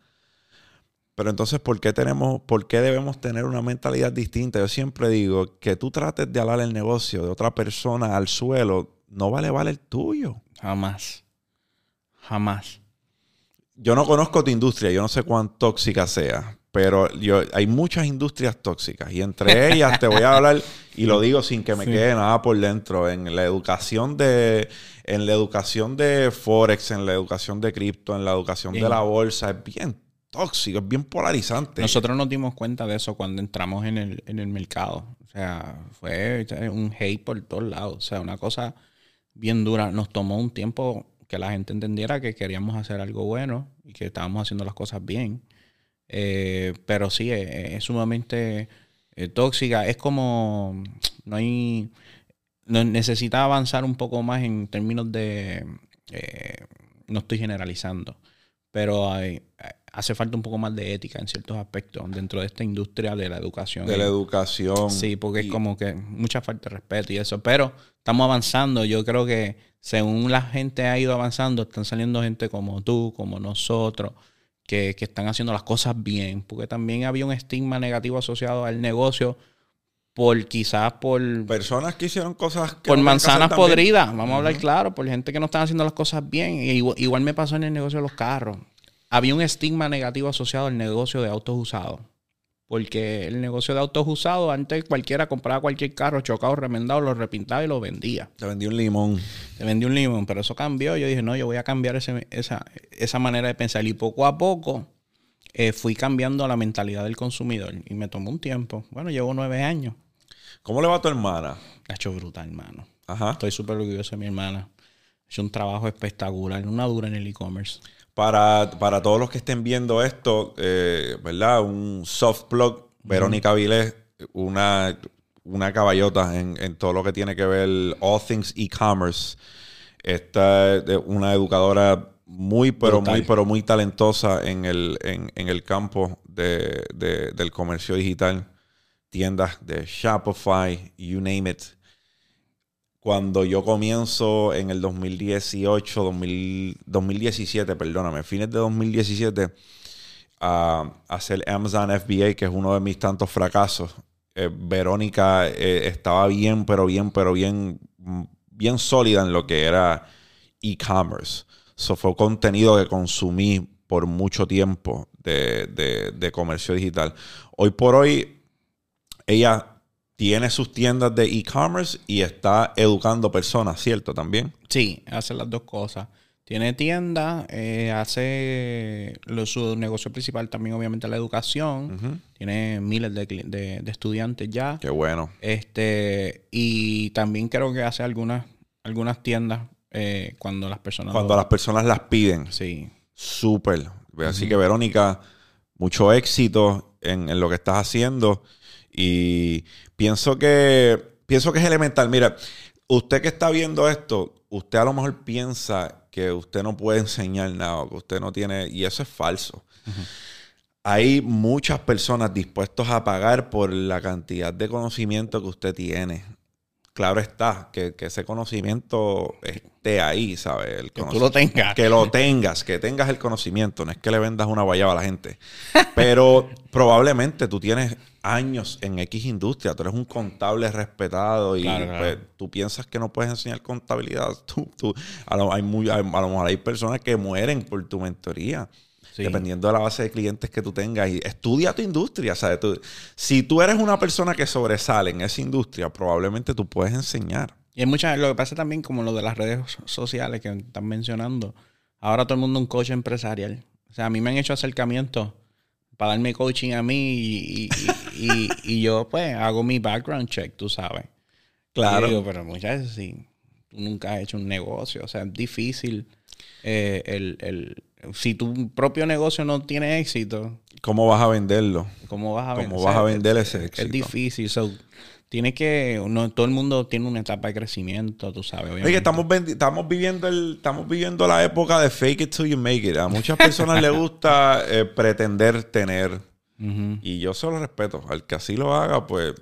Pero entonces, ¿por qué, tenemos, ¿por qué debemos tener una mentalidad distinta? Yo siempre digo que tú trates de alar el negocio de otra persona al suelo, no vale vale el tuyo. Jamás. Jamás. Yo no conozco tu industria, yo no sé cuán tóxica sea, pero yo, hay muchas industrias tóxicas y entre ellas te voy a hablar y lo digo sin que me Sí. quede nada por dentro en la educación de en la educación de forex, en la educación de cripto, en la educación Bien. de la bolsa es bien tóxico, es bien polarizante. Nosotros nos dimos cuenta de eso cuando entramos en el, en el mercado. O sea, fue un hate por todos lados. O sea, una cosa bien dura. Nos tomó un tiempo que la gente entendiera que queríamos hacer algo bueno y que estábamos haciendo las cosas bien. Eh, pero sí, eh, es, sumamente eh, tóxica. Es como, no hay, no, necesita avanzar un poco más en términos de, eh, no estoy generalizando, pero hay- hace falta un poco más de ética en ciertos aspectos dentro de esta industria de la educación. de la educación. Sí, porque es como que mucha falta de respeto y eso. Pero estamos avanzando. Yo creo que según la gente ha ido avanzando, están saliendo gente como tú, como nosotros, que, que están haciendo las cosas bien. Porque también había un estigma negativo asociado al negocio por quizás por, Personas que hicieron cosas que por no manzanas podridas. Vamos a hablar claro, por gente que no están haciendo las cosas bien. Y igual, igual me pasó en el negocio de los carros. Había un estigma negativo asociado al negocio de autos usados. Porque el negocio de autos usados, antes cualquiera compraba cualquier carro chocado, remendado, lo repintaba y lo vendía. Te vendí un limón. Te vendí un limón, pero eso cambió. Yo dije, no, yo voy a cambiar ese- esa, esa manera de pensar. Y poco a poco eh, fui cambiando la mentalidad del consumidor. Y me tomó un tiempo. Bueno, llevo nueve años. ¿Cómo le va a tu hermana? Ha hecho brutal, hermano. Ajá. Estoy súper orgulloso de mi hermana. Ha hecho un trabajo espectacular, una dura en el e-commerce. Para, para todos los que estén viendo esto, eh, ¿verdad? Un soft plug, Verónica Vilés, una, una caballota en, en todo lo que tiene que ver all things e-commerce. Esta es una educadora muy, pero Brutal. muy, pero muy talentosa en el, en, en el campo de- de- del comercio digital. Tiendas de Shopify, you name it cuando yo comienzo en el 2018, 2000 2017, perdóname, fines de 2017, a hacer Amazon FBA, que es uno de mis tantos fracasos, eh, Verónica eh, estaba bien, pero bien, pero bien, bien sólida en lo que era e-commerce. Eso fue contenido que consumí por mucho tiempo de- de comercio digital. Hoy por hoy, ella tiene sus tiendas de e-commerce y está educando personas, ¿cierto? También. Sí, hace las dos cosas. Tiene tienda, eh, hace lo, su negocio principal también obviamente la educación. Tiene miles de, cli- de- de estudiantes ya. Qué bueno. Este, y también creo que hace algunas, algunas tiendas eh, cuando las personas Cuando lo- las personas las piden. Sí. Súper. Así que, Verónica, mucho éxito en, en lo que estás haciendo. Y pienso que, pienso que es elemental. Mira, usted que está viendo esto, usted a lo mejor piensa que usted no puede enseñar nada, que usted no tiene. Y eso es falso. Hay muchas personas dispuestas a pagar por la cantidad de conocimiento que usted tiene. Claro está, que, que ese conocimiento esté ahí, ¿sabes? El Que tú lo tengas. que lo tengas, que tengas el conocimiento, no es que le vendas una guayaba a la gente. Pero probablemente tú tienes años en X industria, tú eres un contable respetado y Claro, claro. pues, tú piensas que no puedes enseñar contabilidad. Tú, tú- a, lo, hay muy- a lo mejor hay personas que mueren por tu mentoría. Sí. Dependiendo de la base de clientes que tú tengas. Y estudia tu industria. ¿sabes? Tú- si tú eres una persona que sobresale en esa industria, probablemente tú puedes enseñar. Y hay muchas, lo que pasa también como lo de las redes sociales que están mencionando. Ahora todo el mundo un coach empresarial. O sea, a mí me han hecho acercamientos para darme coaching a mí y, y- y- yo pues hago mi background check, tú sabes. Claro. Digo, pero muchas veces sí, tú nunca has hecho un negocio. O sea, es difícil. eh, el, el- si tu propio negocio no tiene éxito, ¿Cómo vas a venderlo? ¿cómo vas a ¿Cómo vas a vender ese éxito? Es difícil. So, tiene que, no, todo el mundo tiene una etapa de crecimiento, tú sabes. Oye, obviamente. estamos, estamos viviendo el, estamos viviendo la época de fake it till you make it. A muchas personas les gusta eh, pretender tener. Y yo se lo respeto. Al que así lo haga, pues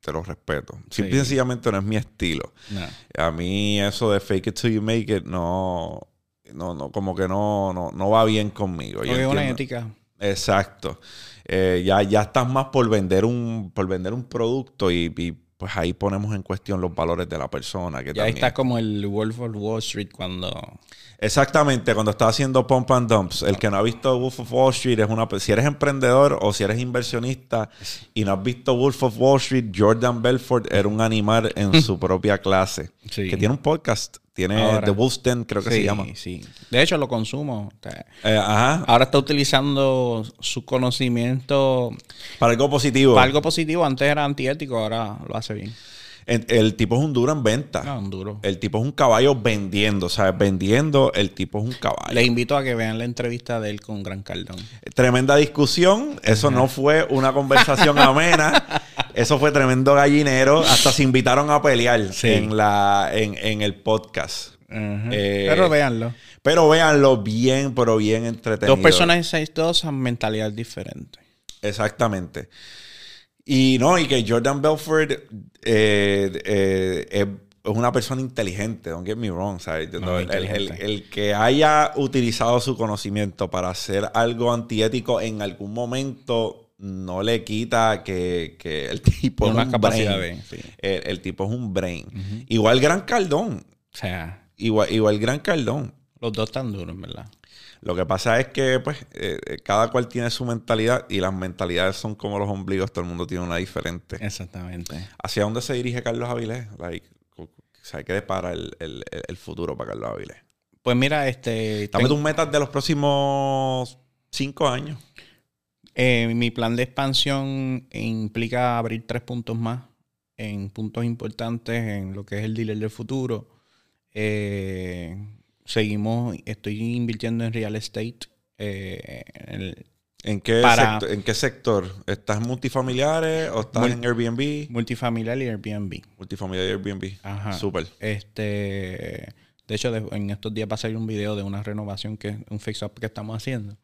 te lo respeto. Simple y sencillamente no es mi estilo. No. A mí eso de fake it till you make it no, no, no como que no, no, no va bien conmigo. Yo una ética. Exacto. Eh, ya, ya estás más por vender un, por vender un producto y, y, pues ahí ponemos en cuestión los valores de la persona. Que Ya ahí también- está como el Wolf of Wall Street cuando... Exactamente, cuando estás haciendo pump and dumps. El que no ha visto Wolf of Wall Street es una. Si eres emprendedor o si eres inversionista y no has visto Wolf of Wall Street, Jordan Belfort era un animal en su propia clase. Sí. Que tiene un podcast. Tiene Ahora. The Wolf's Den, creo que sí, se llama. sí. De hecho, lo consumo. Eh, ajá. Ahora está utilizando su conocimiento Para algo positivo. para algo positivo. Antes era antiético, ahora lo hace bien. El, el tipo es un duro en venta. No, un duro. El tipo es un caballo vendiendo, ¿sabes? Vendiendo, el tipo es un caballo. Les invito a que vean la entrevista de él con Gran Cardón. Tremenda discusión. Eso no fue una conversación amena. Eso fue tremendo gallinero. Hasta se invitaron a pelear Sí. en, la, en, en el podcast. Eh, Pero véanlo. Pero véanlo bien, pero bien entretenido. Dos personas exitosas, mentalidad diferente. Exactamente. Y no, y que Jordan Belfort eh, eh, es una persona inteligente, don't get me wrong. ¿sabes? No, No, el, el que haya utilizado su conocimiento para hacer algo antiético en algún momento no le quita que, que el tipo es un capacidad brain. de- sí. el, el tipo es un brain. Igual Gran Cardón. O sea, Igual, igual Gran Cardón. los dos están duros, ¿verdad? Lo que pasa es que, pues, eh, eh, cada cual tiene su mentalidad y las mentalidades son como los ombligos, todo el mundo tiene una diferente. Exactamente. ¿Hacia dónde se dirige Carlos Avilés? Like, o sea, ¿qué depara el, el- el- el futuro para Carlos Avilés? Pues mira, este. Dame tengo- tus metas de los próximos cinco años. Eh, mi plan de expansión implica abrir tres puntos más en puntos importantes en lo que es el dealer del futuro. Eh, seguimos, estoy invirtiendo en real estate. eh, en el- ¿En qué, Para- sector, ¿En qué sector? ¿Estás multifamiliares o estás en Airbnb? multifamiliar y Airbnb. Multifamiliar y Airbnb. Ajá. Súper. Este, de hecho, de- en estos días va a salir un video de una renovación que un fix up que estamos haciendo.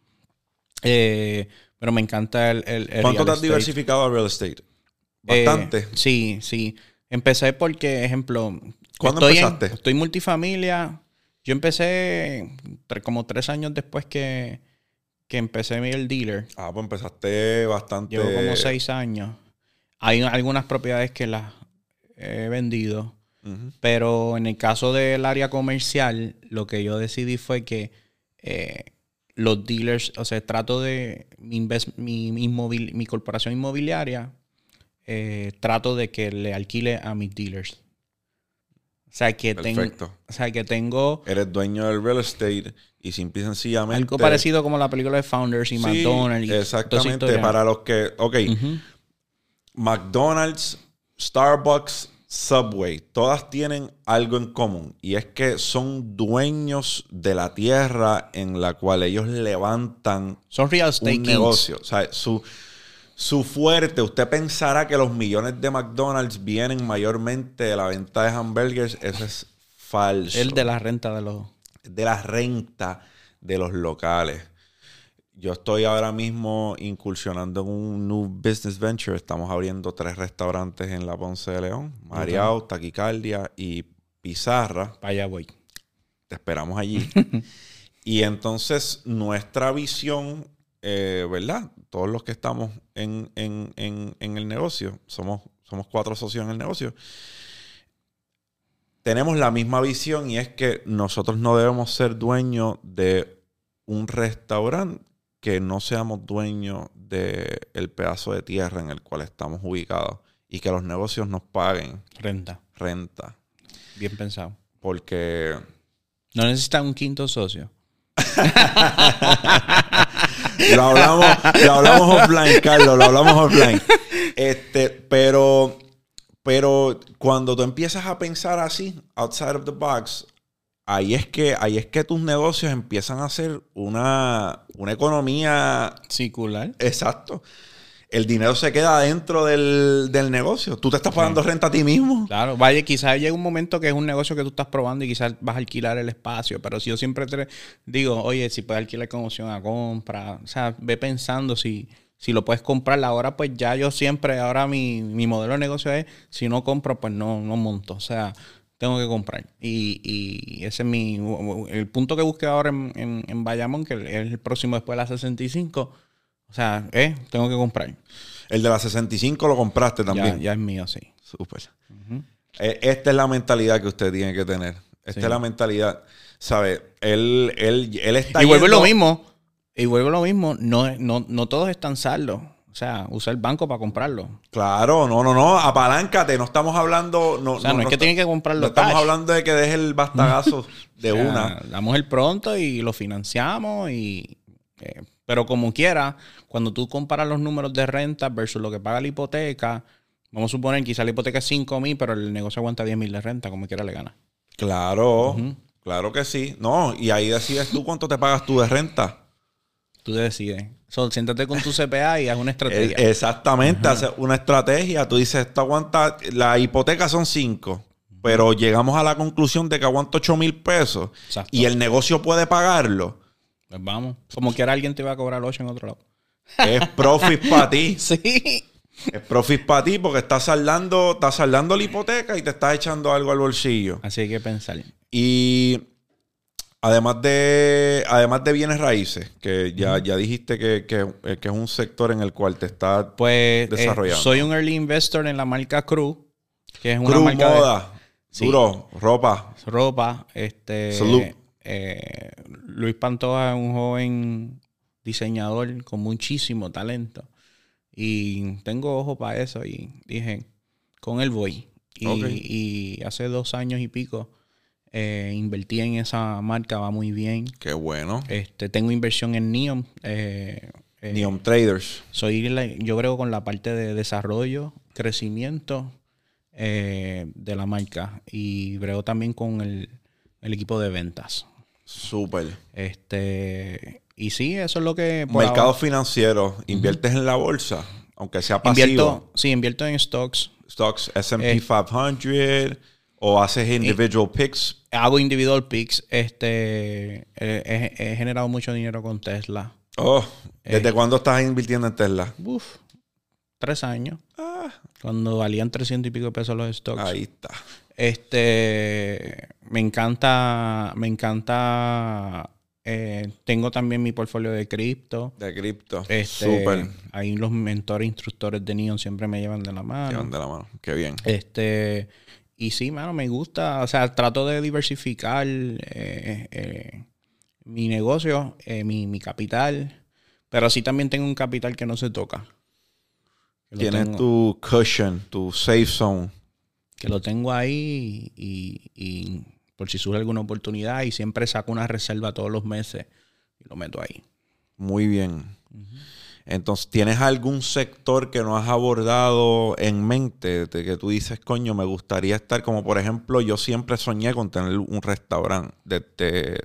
Eh, pero me encanta el, el- el ¿Cuánto real te has estate. diversificado a real estate? Eh, Bastante. sí, sí. Empecé porque, ejemplo, ¿Cuándo estoy en- empezaste? estoy multifamilia. Yo empecé como tres años después que, que empecé el dealer. Ah, pues empezaste bastante. Llevo como seis años. Hay algunas propiedades que las he vendido. Pero en el caso del área comercial, lo que yo decidí fue que eh, los dealers, o sea, trato de mi, invest- mi, mi, corporación inmobiliaria, eh, trato de que le alquile a mis dealers. O sea, que tengo. Perfecto. O sea, que tengo Eres dueño del real estate y simple y sencillamente. algo parecido como la película de Founders y Sí, McDonald's. y Exactamente. Para los que. Ok. McDonald's, Starbucks, Subway, todas tienen algo en común y es que son dueños de la tierra en la cual ellos levantan Son real estate un negocio. O sea, su, su fuerte, usted pensará que los millones de McDonald's vienen mayormente de la venta de hamburgers. Eso es falso. El de la renta de los. de la renta de los locales. Yo estoy ahora mismo incursionando en un new business venture. Estamos abriendo tres restaurantes en la Ponce de León. Mariao, Taquicardia y Pizarra. Allá voy. Te esperamos allí. y entonces nuestra visión, eh, ¿verdad? Todos los que estamos en, en- en- en el negocio, somos, somos cuatro socios en el negocio, tenemos la misma visión y es que nosotros no debemos ser dueños de un restaurante que no seamos dueños del pedazo de tierra en el cual estamos ubicados y que los negocios nos paguen Renta. renta. Bien pensado. Porque No necesitan un quinto socio. Lo hablamos, lo hablamos offline, Carlos, lo hablamos offline. Este, pero, pero cuando tú empiezas a pensar así, outside of the box, ahí es que, ahí es que tus negocios empiezan a ser una, una economía Circular. exacto. El dinero se queda dentro del, del negocio. Tú te estás pagando renta a ti mismo. Claro, vaya, quizás llega un momento que es un negocio que tú estás probando y quizás vas a alquilar el espacio, pero si yo siempre te digo, oye, si puedes alquilar con opción a compra, o sea, ve pensando si, si lo puedes comprar. Ahora, pues ya yo siempre, ahora mi, mi modelo de negocio es, si no compro, pues no, no monto, o sea, tengo que comprar. Y, y ese es mi, el punto que busqué ahora en, en, en Bayamón, que es el próximo después de la 65, o sea, eh, tengo que comprar. El de la 65 lo compraste también. ya es mío, sí. Súper. Eh, Esta es la mentalidad que usted tiene que tener. Esta Sí. es la mentalidad. ¿Sabe? Él, él, él está Y vuelve yendo- lo mismo. Y vuelve lo mismo. No, no, no todos están saldos. O sea, usa el banco para comprarlo. Claro, no, no, no. Apaláncate. No estamos hablando. No, O sea, no, es que tienen que comprarlo no estamos cash. hablando de que deje el bastagazo de O sea, una. Damos el pronto y lo financiamos. y eh, Pero como quiera, cuando tú comparas los números de renta versus lo que paga la hipoteca, vamos a suponer quizá la hipoteca es 5 mil, pero el negocio aguanta 10 mil de renta, como quiera le gana. Claro, claro que sí. No, y ahí decides tú cuánto te pagas tú de renta. Tú decides. So, siéntate con tu CPA y haz una estrategia. Exactamente, haces una estrategia. Tú dices, esto aguanta, la hipoteca son 5, pero llegamos a la conclusión de que aguanta 8 mil pesos Exacto. y el negocio puede pagarlo. Pues vamos. Como quiera alguien te va a cobrar 8 en otro lado. Es profit para ti. Sí. Es profit para ti porque estás saldando, estás saldando la hipoteca y te estás echando algo al bolsillo. Así hay que pensar. Y además de, además de bienes raíces, que ya, ya dijiste que, que- eh, que es un sector en el cual te estás Pues eh, Desarrollando. soy un early investor en la marca Cruz, que es una marca Moda, Sí. duro, ropa. de ropa. Este, Salud. eh, Luis Pantoja es un joven diseñador con muchísimo talento. Y tengo ojo para eso y dije, con él voy. Y hace dos años y pico eh, invertí en esa marca, va muy bien. Qué bueno. Este, tengo inversión en Neon. eh, eh, Neon Traders. soy la- yo creo con la parte de desarrollo, crecimiento de la marca y brego también con el, el equipo de ventas. Súper. Este y sí, eso es lo que Mercado ahora- financiero. Inviertes en la bolsa, aunque sea pasivo. invierto, sí, invierto en stocks. Stocks S&P Eh. 500 o haces individual picks. Hago individual picks. Este eh, he, he generado mucho dinero con Tesla. Oh, ¿desde Eh. cuándo estás invirtiendo en Tesla? Uf, tres años. Ah, Cuando valían 300 y pico pesos los stocks. ahí está. Este, me encanta, me encanta. eh, tengo también mi portfolio de cripto. De cripto. Este, Súper. Ahí los mentores, instructores de Neon siempre me llevan de la mano. Llevan de la mano. Qué bien. Este, y sí, mano, me gusta. O sea, trato de diversificar eh, eh, mi negocio, eh, mi, mi capital. Pero sí también tengo un capital que no se toca. Tienes tu cushion, tu safe zone. que lo tengo ahí y, y por si surge alguna oportunidad y siempre saco una reserva todos los meses y lo meto ahí. Muy bien. Entonces, ¿tienes algún sector que no has abordado en mente? De que tú dices, coño, me gustaría estar, como por ejemplo, yo siempre soñé con tener un restaurante. Desde,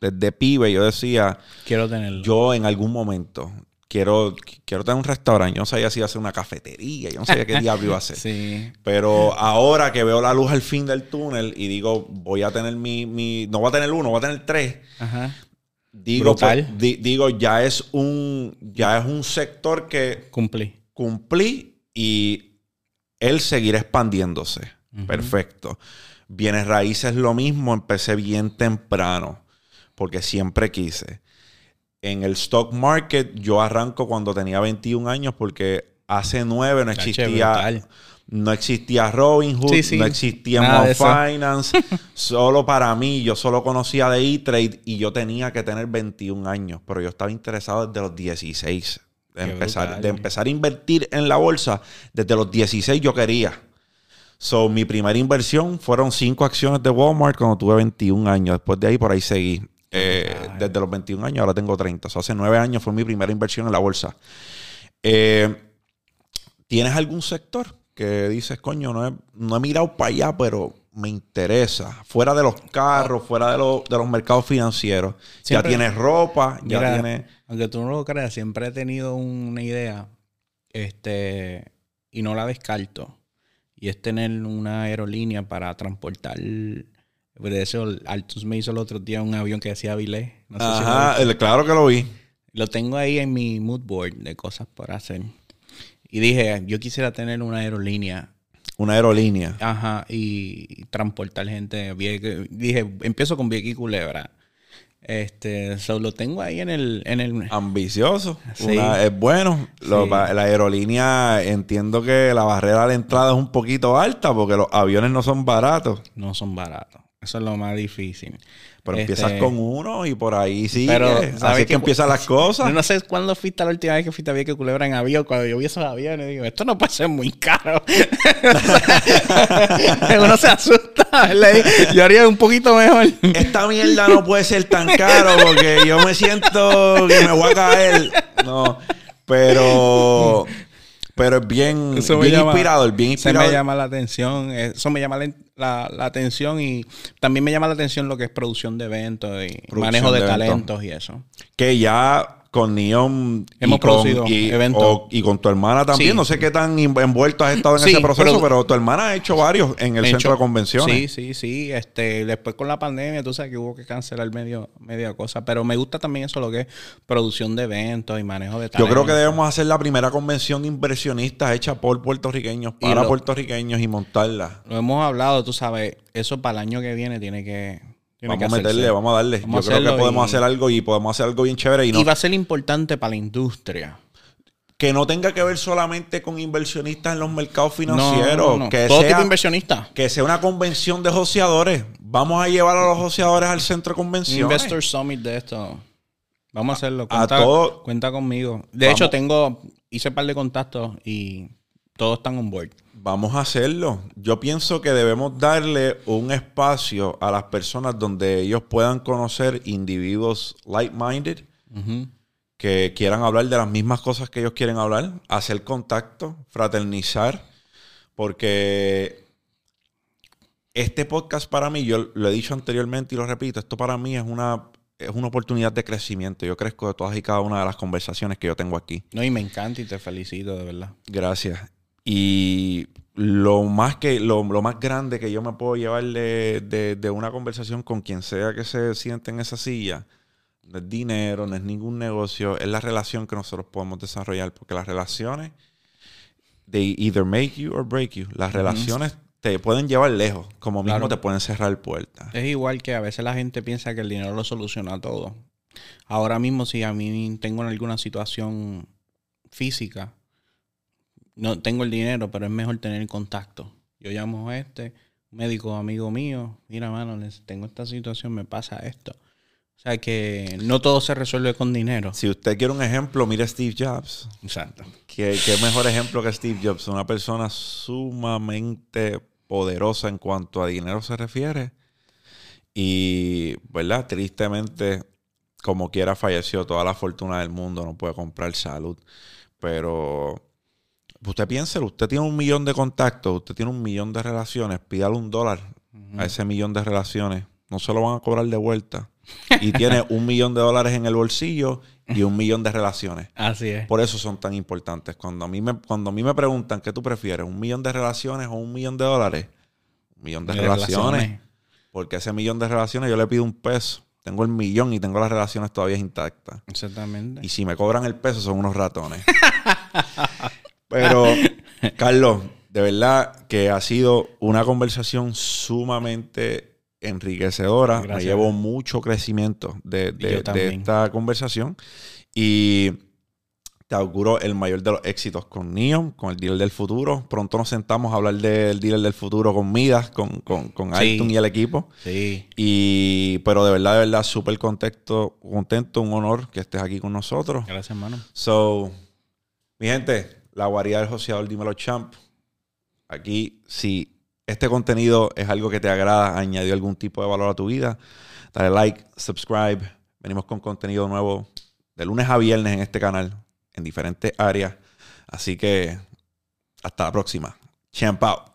desde pibe yo decía, Quiero tenerlo. yo en algún momento quiero, quiero tener un restaurante. Yo no sabía si iba a ser una cafetería, yo no sabía qué diablo iba a hacer. Sí. Pero ahora que veo la luz al fin del túnel y digo, voy a tener mi, mi no voy a tener uno, voy a tener tres. Ajá. Digo, pues, di- digo, ya es un, ya es un sector que Cumplí. cumplí y él seguirá expandiéndose. Perfecto. Bienes raíces lo mismo, empecé bien temprano, porque siempre quise. En el stock market yo arranco cuando tenía 21 años porque hace 9 no existía. No existía Robinhood, Sí, sí. no existía Nada. Finance, solo para mí, yo solo conocía de E-Trade y yo tenía que tener 21 años, pero yo estaba interesado desde los 16. De Qué empezar, brutal. de empezar a invertir en la bolsa, desde los 16 yo quería. So, mi primera inversión fueron cinco acciones de Walmart cuando tuve 21 años. Después de ahí, por ahí seguí. Eh, desde los 21 años, ahora tengo 30. O sea, hace 9 años fue mi primera inversión en la bolsa. Eh, ¿Tienes algún sector que dices, coño, no he, no he mirado para allá, pero me interesa? Fuera de los carros, fuera de, los- de los mercados financieros. Siempre- ya tienes ropa, ya Mira, tienes... Aunque tú no lo creas, siempre he tenido una idea este, y no la descarto. Y es tener una aerolínea para transportar. De eso, Altus me hizo el otro día un avión que decía Vilés. No sé si lo Ajá, claro que lo vi. Lo tengo ahí en mi mood board de cosas por hacer. Y dije, yo quisiera tener una aerolínea. Una aerolínea. Ajá, y transportar gente. Dije, empiezo con Vieques y Culebra. Este, so, lo tengo ahí en el, en el, Ambicioso. Sí. Una- es bueno. Lo- Sí. la aerolínea, entiendo que la barrera de entrada es un poquito alta porque los aviones no son baratos. no son baratos. Eso es lo más difícil. Pero Este, empiezas con uno y por ahí sigue. Pero, Así ¿sabes es que qué? empiezan las cosas. Yo no sé cuándo fuiste la última vez que fuiste a Vieques Culebra en avión. Cuando yo vi esos aviones, digo, esto no puede ser muy caro. Uno se asusta. Yo haría un poquito mejor. Esta mierda no puede ser tan caro porque yo me siento que me voy a caer. No, pero... Pero es bien, Eso bien llama- inspirador, bien inspirador. me llama la atención. Eso me llama la, la- la atención y también me llama la atención lo que es producción de eventos y Producción manejo de, de eventos. talentos y eso. que ya con Neon Hemos y, con, y, o- y con tu hermana también. Sí. No sé qué tan envuelto has estado en Sí, ese proceso, produ- pero tu hermana ha hecho varios en el centro hecho- de convenciones. Sí, sí, sí. Este, después con la pandemia, tú sabes que hubo que cancelar medio, media cosa. Pero me gusta también eso, lo que es producción de eventos y manejo de Yo talentos. creo que debemos hacer la primera convención de inversionistas hecha por puertorriqueños, Y para lo- puertorriqueños y montarla. Lo hemos hablado, tú sabes. Eso para el año que viene tiene que. Tiene Vamos a meterle, vamos a darle. Vamos Yo a creo que podemos y- hacer algo y podemos hacer algo bien chévere y, no, Y va a ser importante para la industria. que no tenga que ver solamente con inversionistas en los mercados financieros. No, no, no. Que Todo tipo sea, de inversionista. que sea una convención de joseadores. Vamos a llevar a los joseadores al centro de convenciones. Investor Summit de esto. Vamos a hacerlo. A Cuenta, todo- cuenta conmigo. De Vamos. hecho, tengo. Hice un par de contactos y todos están on board. Vamos a hacerlo. Yo pienso que debemos darle un espacio a las personas donde ellos puedan conocer individuos like-minded que quieran hablar de las mismas cosas que ellos quieren hablar, hacer contacto, fraternizar, porque este podcast para mí, yo lo he dicho anteriormente y lo repito, esto para mí es una, es una oportunidad de crecimiento. Yo crezco de todas y cada una de las conversaciones que yo tengo aquí. No, y me encanta y te felicito, de verdad. Gracias. Y lo más que lo, lo más grande que yo me puedo llevar de, de- de una conversación con quien sea que se siente en esa silla no es dinero, no es ningún negocio, es la relación que nosotros podemos desarrollar. Porque las relaciones, they either make you or break you. Las relaciones te pueden llevar lejos, como mismo Claro. te pueden cerrar puertas. Es igual que a veces la gente piensa que el dinero lo soluciona todo. Ahora mismo, si a mí tengo alguna situación física, no tengo el dinero, pero es mejor tener contacto. Yo llamo a este médico amigo mío, mira, mano, les- tengo esta situación, me pasa esto. O sea que no todo se resuelve con dinero. Si usted quiere un ejemplo, mire a Steve Jobs. Exacto. ¿Qué, qué mejor ejemplo que Steve Jobs? Una persona sumamente poderosa en cuanto a dinero se refiere. Y, ¿verdad? Tristemente, como quiera, falleció toda la fortuna del mundo, no puede comprar salud. Pero usted piense, usted tiene un millón de contactos, usted tiene un millón de relaciones, pídale un dólar a ese millón de relaciones. No se lo van a cobrar de vuelta. Y tiene un millón de dólares en el bolsillo y un millón de relaciones. Así es. Por eso son tan importantes. Cuando a mí me, cuando a mí me preguntan qué tú prefieres, un millón de relaciones o un millón de dólares, un millón de, relaciones. Porque ese millón de relaciones yo le pido un peso. Tengo el millón y tengo las relaciones todavía intactas. Exactamente. Y si me cobran el peso son unos ratones. Pero, Carlos, de verdad que ha sido una conversación sumamente enriquecedora. Me llevo mucho crecimiento de, esta conversación. Y te auguro el mayor de los éxitos con Neon, con el dealer del futuro. Pronto nos sentamos a hablar del dealer del futuro con Midas, con, con, con y el equipo. Sí. Y, pero de verdad, de verdad, súper contento, contento, un honor que estés aquí con nosotros. Gracias, hermano. So, mi gente, la guarida del joseador, dímelo champ. Aquí, si este contenido es algo que te agrada, añadió algún tipo de valor a tu vida, dale like, subscribe. Venimos con contenido nuevo de lunes a viernes en este canal en diferentes áreas. Así que hasta la próxima. Champ out.